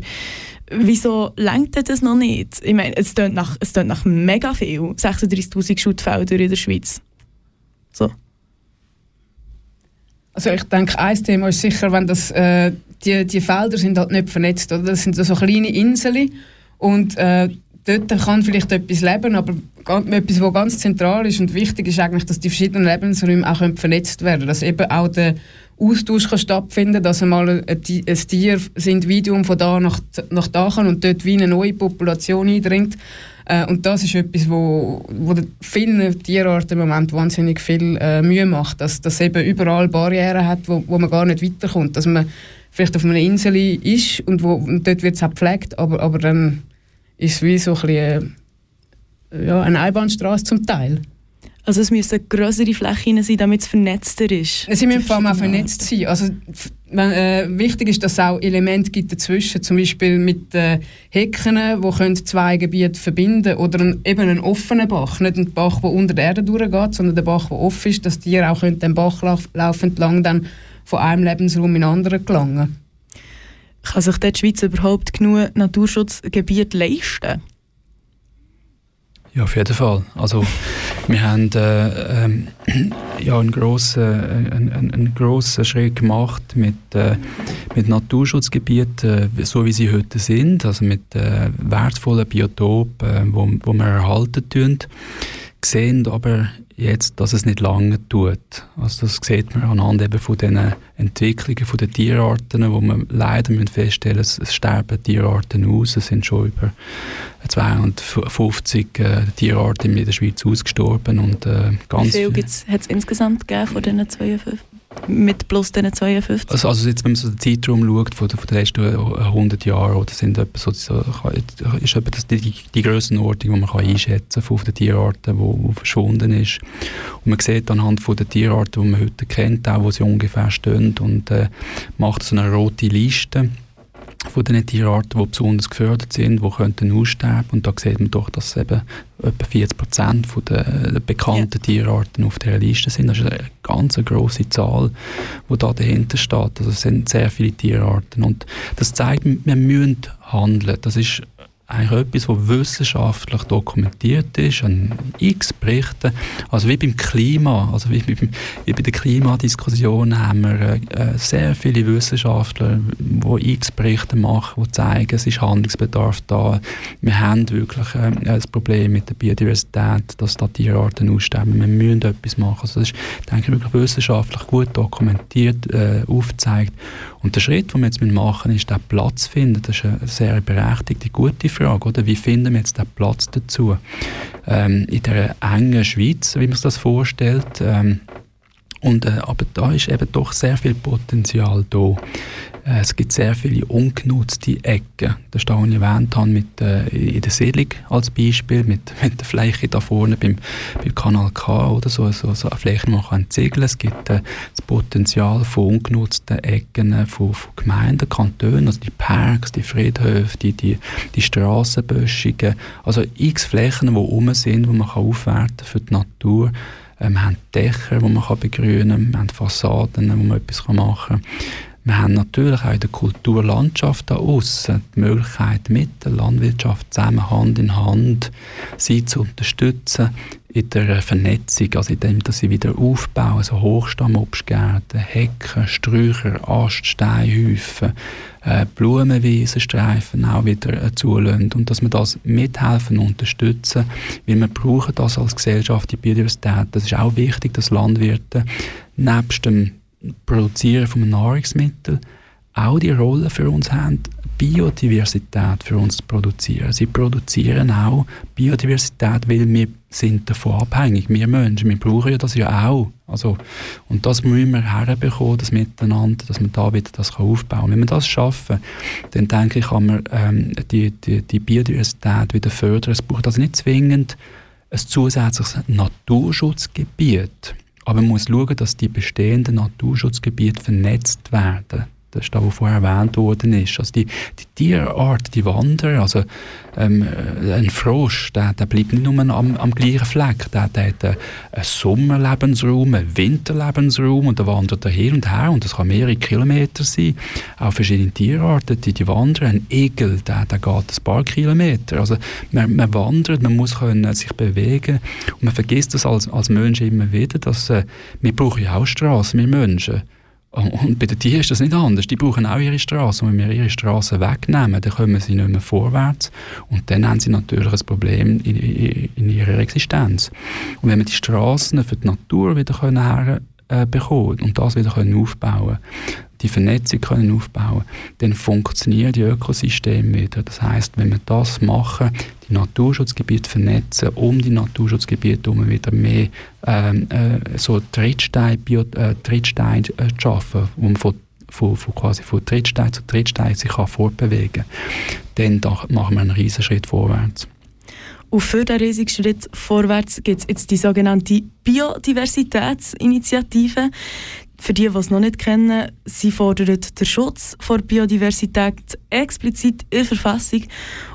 wieso lenkt das noch nicht? Ich meine, es klingt nach, es klingt nach mega viel, 36'000 Schuttfelder in der Schweiz. So. Also ich denke, ein Thema ist sicher, wenn das, äh, die, die Felder sind halt nicht vernetzt, oder? Das sind so kleine Inseln und äh, dort kann vielleicht etwas leben, aber etwas, was ganz zentral ist und wichtig ist eigentlich, dass die verschiedenen Lebensräume auch vernetzt werden. Dass eben auch der Austausch kann stattfinden dass einmal ein, ein Tier, ein Individuum von da nach, nach da kann und dort wie eine neue Population eindringt. Äh, und das ist etwas, wo, wo vielen Tierarten im Moment wahnsinnig viel äh, Mühe macht, dass das eben überall Barrieren hat, wo, wo man gar nicht weiterkommt. Dass man vielleicht auf einer Insel ist und, wo, und dort wird es auch gepflegt, aber, aber dann ist es wie so ein bisschen, äh, ja, eine Einbahnstraße zum Teil. Also es müssen größere Flächen sein, damit es vernetzter ist. Sie müssen vor allem auch vernetzt sein. Also, wenn, äh, wichtig ist, dass es auch Elemente gibt dazwischen, zum Beispiel mit äh, Hecken, die zwei Gebiete verbinden oder ein, eben einen offenen Bach, nicht ein Bach, der unter der Erde durchgeht, sondern der Bach, der offen ist, dass die auch den Bachlauf entlang dann von einem Lebensraum in den anderen gelangen. Kann sich die Schweiz überhaupt genug Naturschutzgebiete leisten? Ja, auf jeden Fall. Also, wir haben äh, ähm, ja, einen, grossen, äh, einen, einen grossen Schritt gemacht mit, äh, mit Naturschutzgebieten, äh, so wie sie heute sind, also mit äh, wertvollen Biotopen, äh, wo, wo wir erhalten tun sehen aber jetzt, dass es nicht lange tut. Also das sieht man anhand eben von den Entwicklungen von den Tierarten, wo man leider feststellen müssen, es sterben Tierarten aus. Es sind schon über 250 äh, Tierarten in der Schweiz ausgestorben. Und, äh, ganz Wie viel hat es insgesamt gegeben von diesen 52? Mit plus diesen 52? Also, also jetzt, wenn man so den Zeitraum schaut von, von den letzten 100 Jahren, oder sind etwa so, ist etwa das die, die Grössenordnung, die man kann einschätzen kann von den Tierarten, die, die verschwunden ist. Und man sieht anhand von den Tierarten, die man heute kennt, auch wo sie ungefähr stehen und äh, macht so eine rote Liste von den Tierarten, die besonders gefördert sind, die könnten aussterben. Und da sieht man doch, dass eben etwa 40 Prozent der bekannten ja. Tierarten auf dieser Liste sind. Das ist eine ganz grosse Zahl, die da dahinter steht. Also es sind sehr viele Tierarten. Und das zeigt, wir müssen handeln. Das ist eigentlich etwas, was wissenschaftlich dokumentiert ist, an x Berichten. Also wie beim Klima, also wie, wie, wie bei der Klimadiskussion haben wir äh, sehr viele Wissenschaftler, die x Berichte machen, die zeigen, es ist Handlungsbedarf da. Wir haben wirklich äh, ein Problem mit der Biodiversität, dass da Tierarten aussterben. Wir müssen etwas machen. Also das ist, denke ich, wirklich wissenschaftlich gut dokumentiert, äh, aufgezeigt. Und der Schritt, den wir jetzt machen ist, den Platz zu finden. Das ist eine sehr berechtigte, gute Frage. Oder? Wie finden wir jetzt den Platz dazu? Ähm, in der engen Schweiz, wie man sich das vorstellt. Ähm, und, äh, aber da ist eben doch sehr viel Potenzial da. Äh, es gibt sehr viele ungenutzte Ecken. Das ist was ich erwähnt habe, mit, äh, in der Siedlung als Beispiel, mit, mit der Fläche da vorne beim, beim Kanal K oder so, so, so eine Fläche, die man kann ziegeln Es gibt äh, das Potenzial von ungenutzten Ecken äh, von, von Gemeinden, Kantonen, also die Parks, die Friedhöfe, die, die, die Strassenböschungen, also x Flächen, die rum sind, die man kann aufwerten für die Natur. Äh, wir haben Dächer, die man kann begrünen kann, wir haben Fassaden, wo man etwas machen kann. Wir haben natürlich auch in der Kulturlandschaft da außen die Möglichkeit, mit der Landwirtschaft zusammen Hand in Hand sie zu unterstützen in der Vernetzung, also indem dass sie wieder aufbauen, also Hochstammobstgärten, Hecken, Sträucher, Ast, Steinhäufen, äh, Blumenwiesenstreifen auch wieder äh, zulassen und dass wir das mithelfen und unterstützen, weil wir brauchen das als Gesellschaft, die Biodiversität. Das ist auch wichtig, dass Landwirte nebst dem Produzieren von Nahrungsmitteln auch die Rolle für uns haben, Biodiversität für uns zu produzieren. Sie produzieren auch Biodiversität, weil wir sind davon abhängig. Wir Menschen, wir brauchen ja das ja auch. Also, und das müssen wir herbekommen, das Miteinander, dass man da wieder das aufbauen kann. Wenn wir das schaffen, dann denke ich, kann man ähm, die, die, die Biodiversität wieder fördern. Es braucht also nicht zwingend ein zusätzliches Naturschutzgebiet aber man muss schauen, dass die bestehenden Naturschutzgebiete vernetzt werden. Das ist das, was vorher erwähnt worden ist. Also die, die Tierart, die Wanderer, also ähm, ein Frosch, der, der bleibt nicht nur am, am gleichen Fleck, der, der hat einen, Sommerlebensraum, einen Winterlebensraum und der wandert da hin und her und das kann mehrere Kilometer sein. Auch verschiedene Tierarten, die, die wandern. Ein Igel, der, der geht ein paar Kilometer. Also man, man wandert, man muss können sich bewegen und man vergisst das als, als Mensch immer wieder, dass äh, wir brauchen ja auch Straßen, wir Menschen. Und bei den Tieren ist das nicht anders. Die brauchen auch ihre Straße. Und wenn wir ihre Straße wegnehmen, dann kommen sie nicht mehr vorwärts. Und dann haben sie natürlich ein Problem in, in, in ihrer Existenz. Und wenn wir die Straßen für die Natur wieder her, äh, und das wieder können aufbauen die Vernetzung können aufbauen dann funktionieren die Ökosysteme wieder. Das heißt, wenn wir das machen, die Naturschutzgebiete vernetzen, um die Naturschutzgebiete herum wieder mehr ähm, äh, so Trittsteine, äh, äh, zu schaffen, um von von, von, quasi von Trittstein zu Trittstein sich kann fortbewegen dann da machen wir einen riesen Schritt vorwärts. Und für diesen riesigen Schritt vorwärts gibt es jetzt die sogenannte Biodiversitätsinitiative. Für die, die es noch nicht kennen, sie fordert den Schutz vor Biodiversität explizit in der Verfassung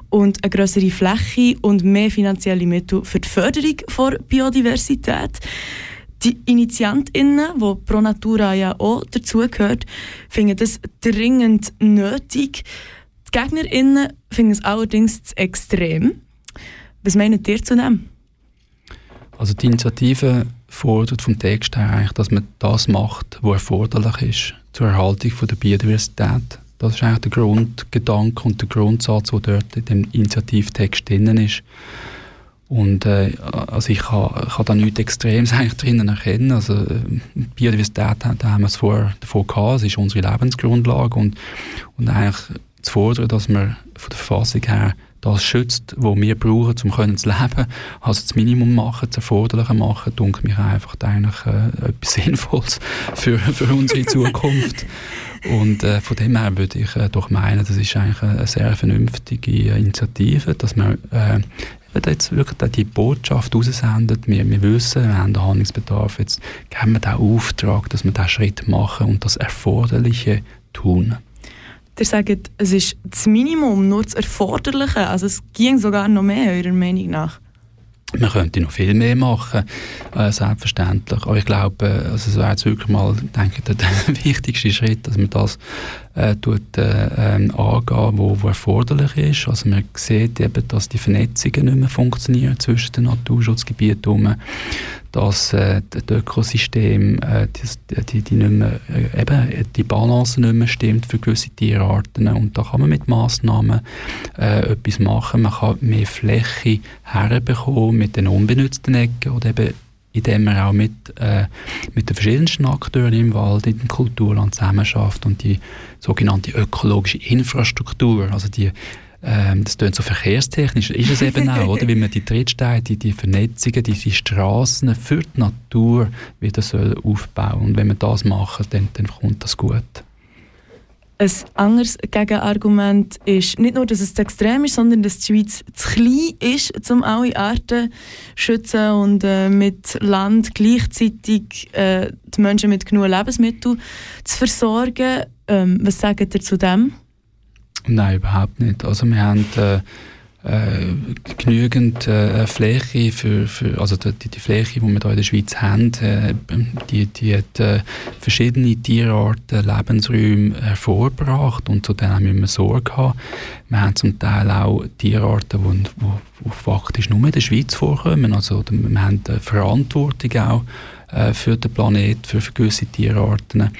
und eine größere Fläche und mehr finanzielle Mittel für die Förderung von Biodiversität. Die Initiantinnen, die Pro Natura ja auch dazugehört, finden das dringend nötig. Die Gegnerinnen finden es allerdings zu extrem. Was meint ihr zu dem? Also die Initiative fordert vom Text her eigentlich, dass man das macht, was erforderlich ist zur Erhaltung von der Biodiversität. Das ist eigentlich der Grundgedanke und der Grundsatz, der dort in dem Initiativtext drin ist. Und äh, also ich kann, kann da nichts Extremes eigentlich drinnen erkennen. Also äh, Biodiversität, da haben wir es vorher davon gehabt, es ist unsere Lebensgrundlage und, und eigentlich zu fordern, dass wir von der Verfassung her das schützt, was wir brauchen, um zu leben, also das Minimum machen, das Erforderliche machen, denke mich einfach eigentlich äh, etwas Sinnvolles für, für unsere Zukunft. Und äh, von dem her würde ich äh, doch meinen, das ist eigentlich eine sehr vernünftige Initiative, dass man äh, jetzt wirklich die Botschaft raussendet, wir, wir wissen, wir haben den Handlungsbedarf, jetzt geben wir den Auftrag, dass wir diesen Schritt machen und das Erforderliche tun. Ihr sagt, es ist das Minimum, nur das Erforderliche. Also es ging sogar noch mehr, eurer Meinung nach. Man könnte noch viel mehr machen, äh, selbstverständlich. Aber ich glaube, äh, also es wäre jetzt wirklich mal, denke der, der wichtigste Schritt, dass man das äh, tut, äh, ähm, angehen, wo, wo erforderlich ist. Also man sieht eben, dass die Vernetzungen nicht mehr funktionieren zwischen den Naturschutzgebieten dass äh, das Ökosystem äh, die, die, die, nicht mehr, äh, eben, die Balance nicht mehr stimmt für gewisse Tierarten und da kann man mit Massnahmen äh, etwas machen. Man kann mehr Fläche herbekommen mit den unbenutzten Ecken oder eben indem man auch mit, äh, mit den verschiedensten Akteuren im Wald, in dem Kulturland zusammenarbeitet und die sogenannte ökologische Infrastruktur, also die ähm, das klingt so verkehrstechnisch, ist es eben auch, oder? Wie man die Trittsteine, die, die Vernetzungen, die, die Straßen für die Natur wieder soll aufbauen Und wenn wir das machen, dann, dann kommt das gut. Ein anderes Gegenargument ist nicht nur, dass es zu extrem ist, sondern dass die Schweiz zu klein ist, um alle Arten zu schützen und äh, mit Land gleichzeitig äh, die Menschen mit genug Lebensmitteln zu versorgen. Ähm, was sagt ihr zu dem? Nein, überhaupt nicht. Also wir haben äh, genügend äh, Fläche für, für also die, die Fläche, die wir hier in der Schweiz haben, äh, die, die hat äh, verschiedene Tierarten, Lebensräume hervorgebracht und zu denen müssen wir Sorge haben. Wir haben zum Teil auch Tierarten, die, die, die faktisch nur in der Schweiz vorkommen. Also wir haben Verantwortung auch äh, für den Planet, für, für gewisse Tierarten.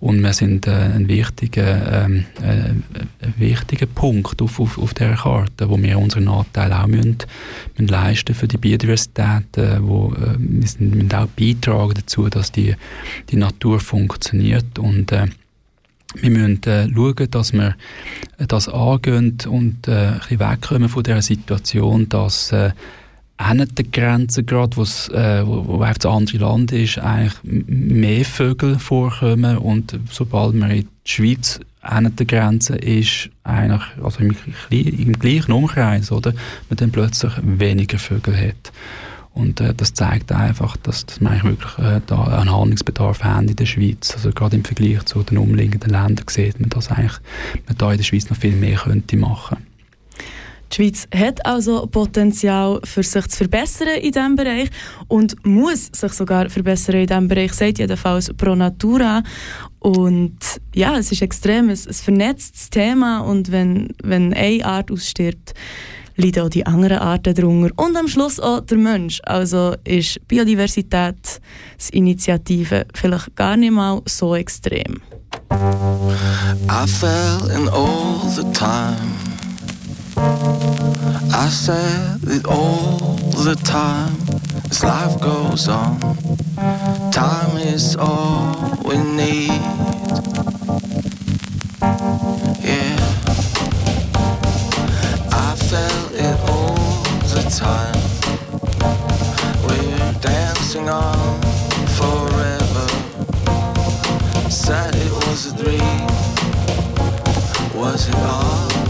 Und wir sind äh, ein, wichtiger, ähm, äh, wichtiger Punkt auf, auf, auf dieser Karte, wo wir unseren Anteil auch müssen, müssen leisten für die Biodiversität, äh, wo äh, wir müssen auch beitragen dazu, dass die, die Natur funktioniert und äh, wir müssen äh, schauen, dass wir das angehen und äh, ein bisschen wegkommen von der Situation, dass äh, an der Grenze gerade, äh, wo, wo einfach das andere Land ist, eigentlich mehr Vögel vorkommen und sobald man in die Schweiz an der Grenze ist, eigentlich, also im, im gleichen Umkreis, oder, man dann plötzlich weniger Vögel hat. Und äh, das zeigt einfach, dass, dass wir wirklich äh, da einen Handlungsbedarf haben in der Schweiz. Also gerade im Vergleich zu den umliegenden Ländern sieht man, dass eigentlich man da in der Schweiz noch viel mehr könnte machen die Schweiz hat also Potenzial, für sich zu verbessern in diesem Bereich und muss sich sogar verbessern in diesem Bereich, sagt jedenfalls Pro Natura. Und ja, es ist extrem ein, ein vernetztes Thema und wenn, wenn eine Art ausstirbt, leiden auch die anderen Arten darunter. Und am Schluss auch der Mensch. Also ist Biodiversitätsinitiative vielleicht gar nicht mal so extrem. I fell in all the time. I said it all the time as life goes on. Time is all we need. Yeah. I felt it all the time. We're dancing on forever. Said it was a dream. Was it all?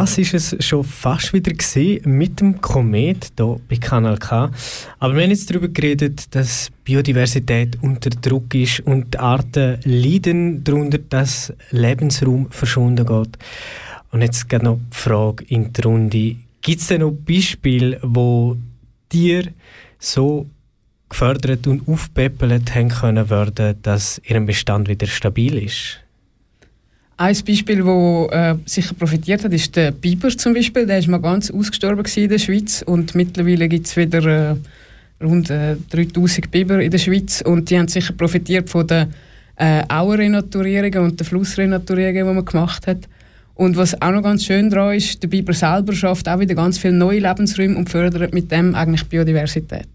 Das ist es schon fast wieder gesehen mit dem Komet hier bei Kanal K. Aber wir haben jetzt darüber geredet, dass Biodiversität unter Druck ist und die Arten leiden darunter, dass Lebensraum verschwunden geht. Und jetzt geht noch die Frage in die Runde. Gibt es denn noch Beispiele, wo Tiere so gefördert und aufpäppelt haben können dass ihr Bestand wieder stabil ist? Ein Beispiel, das äh, sicher profitiert hat, ist der Biber zum Beispiel. Der ist mal ganz ausgestorben in der Schweiz und mittlerweile gibt es wieder äh, rund äh, 3000 Biber in der Schweiz und die haben sicher profitiert von den äh, Auerrenaturierungen und den Flussrenaturierungen, die man gemacht hat. Und was auch noch ganz schön daran ist, der Biber selber schafft auch wieder ganz viele neue Lebensräume und fördert mit dem eigentlich Biodiversität.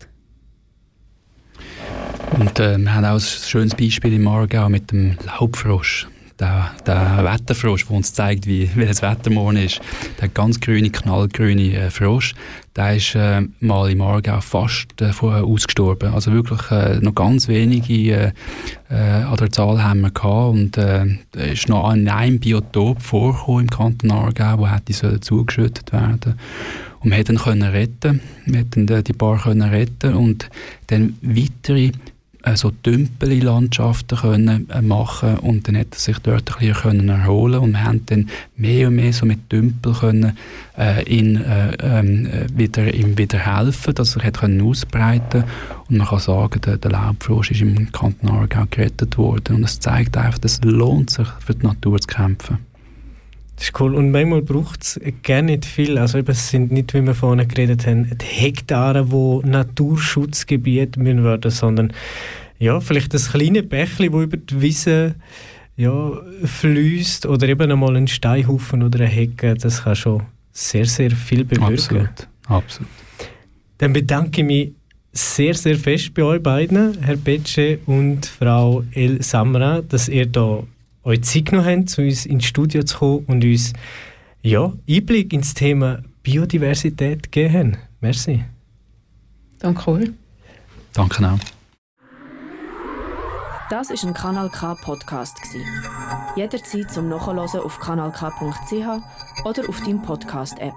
Und äh, wir haben auch ein schönes Beispiel im Aargau mit dem Laubfrosch der, der Wetterfrosch, der uns zeigt, wie, wie das Wetter morgen ist. Der ganz grüne, knallgrüne äh, Frosch, der ist äh, mal im Aargau fast äh, ausgestorben. Also wirklich äh, noch ganz wenige äh, äh, an der Zahl haben wir gehabt. Und äh, ist noch an einem Biotop vorgekommen im Kanton Aargau, wo hätte sollen zugeschüttet werden. Und wir hätten können retten, wir hätten äh, die können retten. Und dann weitere so Tümpeli-Landschaften können äh, machen und dann hat er sich dort ein bisschen können erholen und wir haben dann mehr und mehr so mit Tümpel können äh, ihn, äh, ähm, äh, wieder, ihm wieder helfen, dass er hat können ausbreiten und man kann sagen, der, der Laubfrosch ist im Kanton Aargau gerettet worden und es zeigt einfach, es lohnt sich für die Natur zu kämpfen. Das ist cool. Und manchmal braucht es gerne nicht viel. Also eben, es sind nicht, wie wir vorhin geredet haben, die Hektare, wo Naturschutzgebiet müssen werden, sondern ja, vielleicht das kleine Bächli, wo über die Wiese ja, fließt oder eben einmal ein Steinhaufen oder eine Hecke, das kann schon sehr, sehr viel bewirken. Absolut. Absolut. Dann bedanke ich mich sehr, sehr fest bei euch beiden, Herr Betsche und Frau El Samra, dass ihr da euch Zeit genommen habt, zu uns ins Studio zu kommen und uns ja, Einblick ins Thema Biodiversität gegeben habt. Merci. Danke euch. Danke auch. Das ist ein Kanal K Podcast Jederzeit zum Nachhören auf kanalk.ch oder auf deinem Podcast App.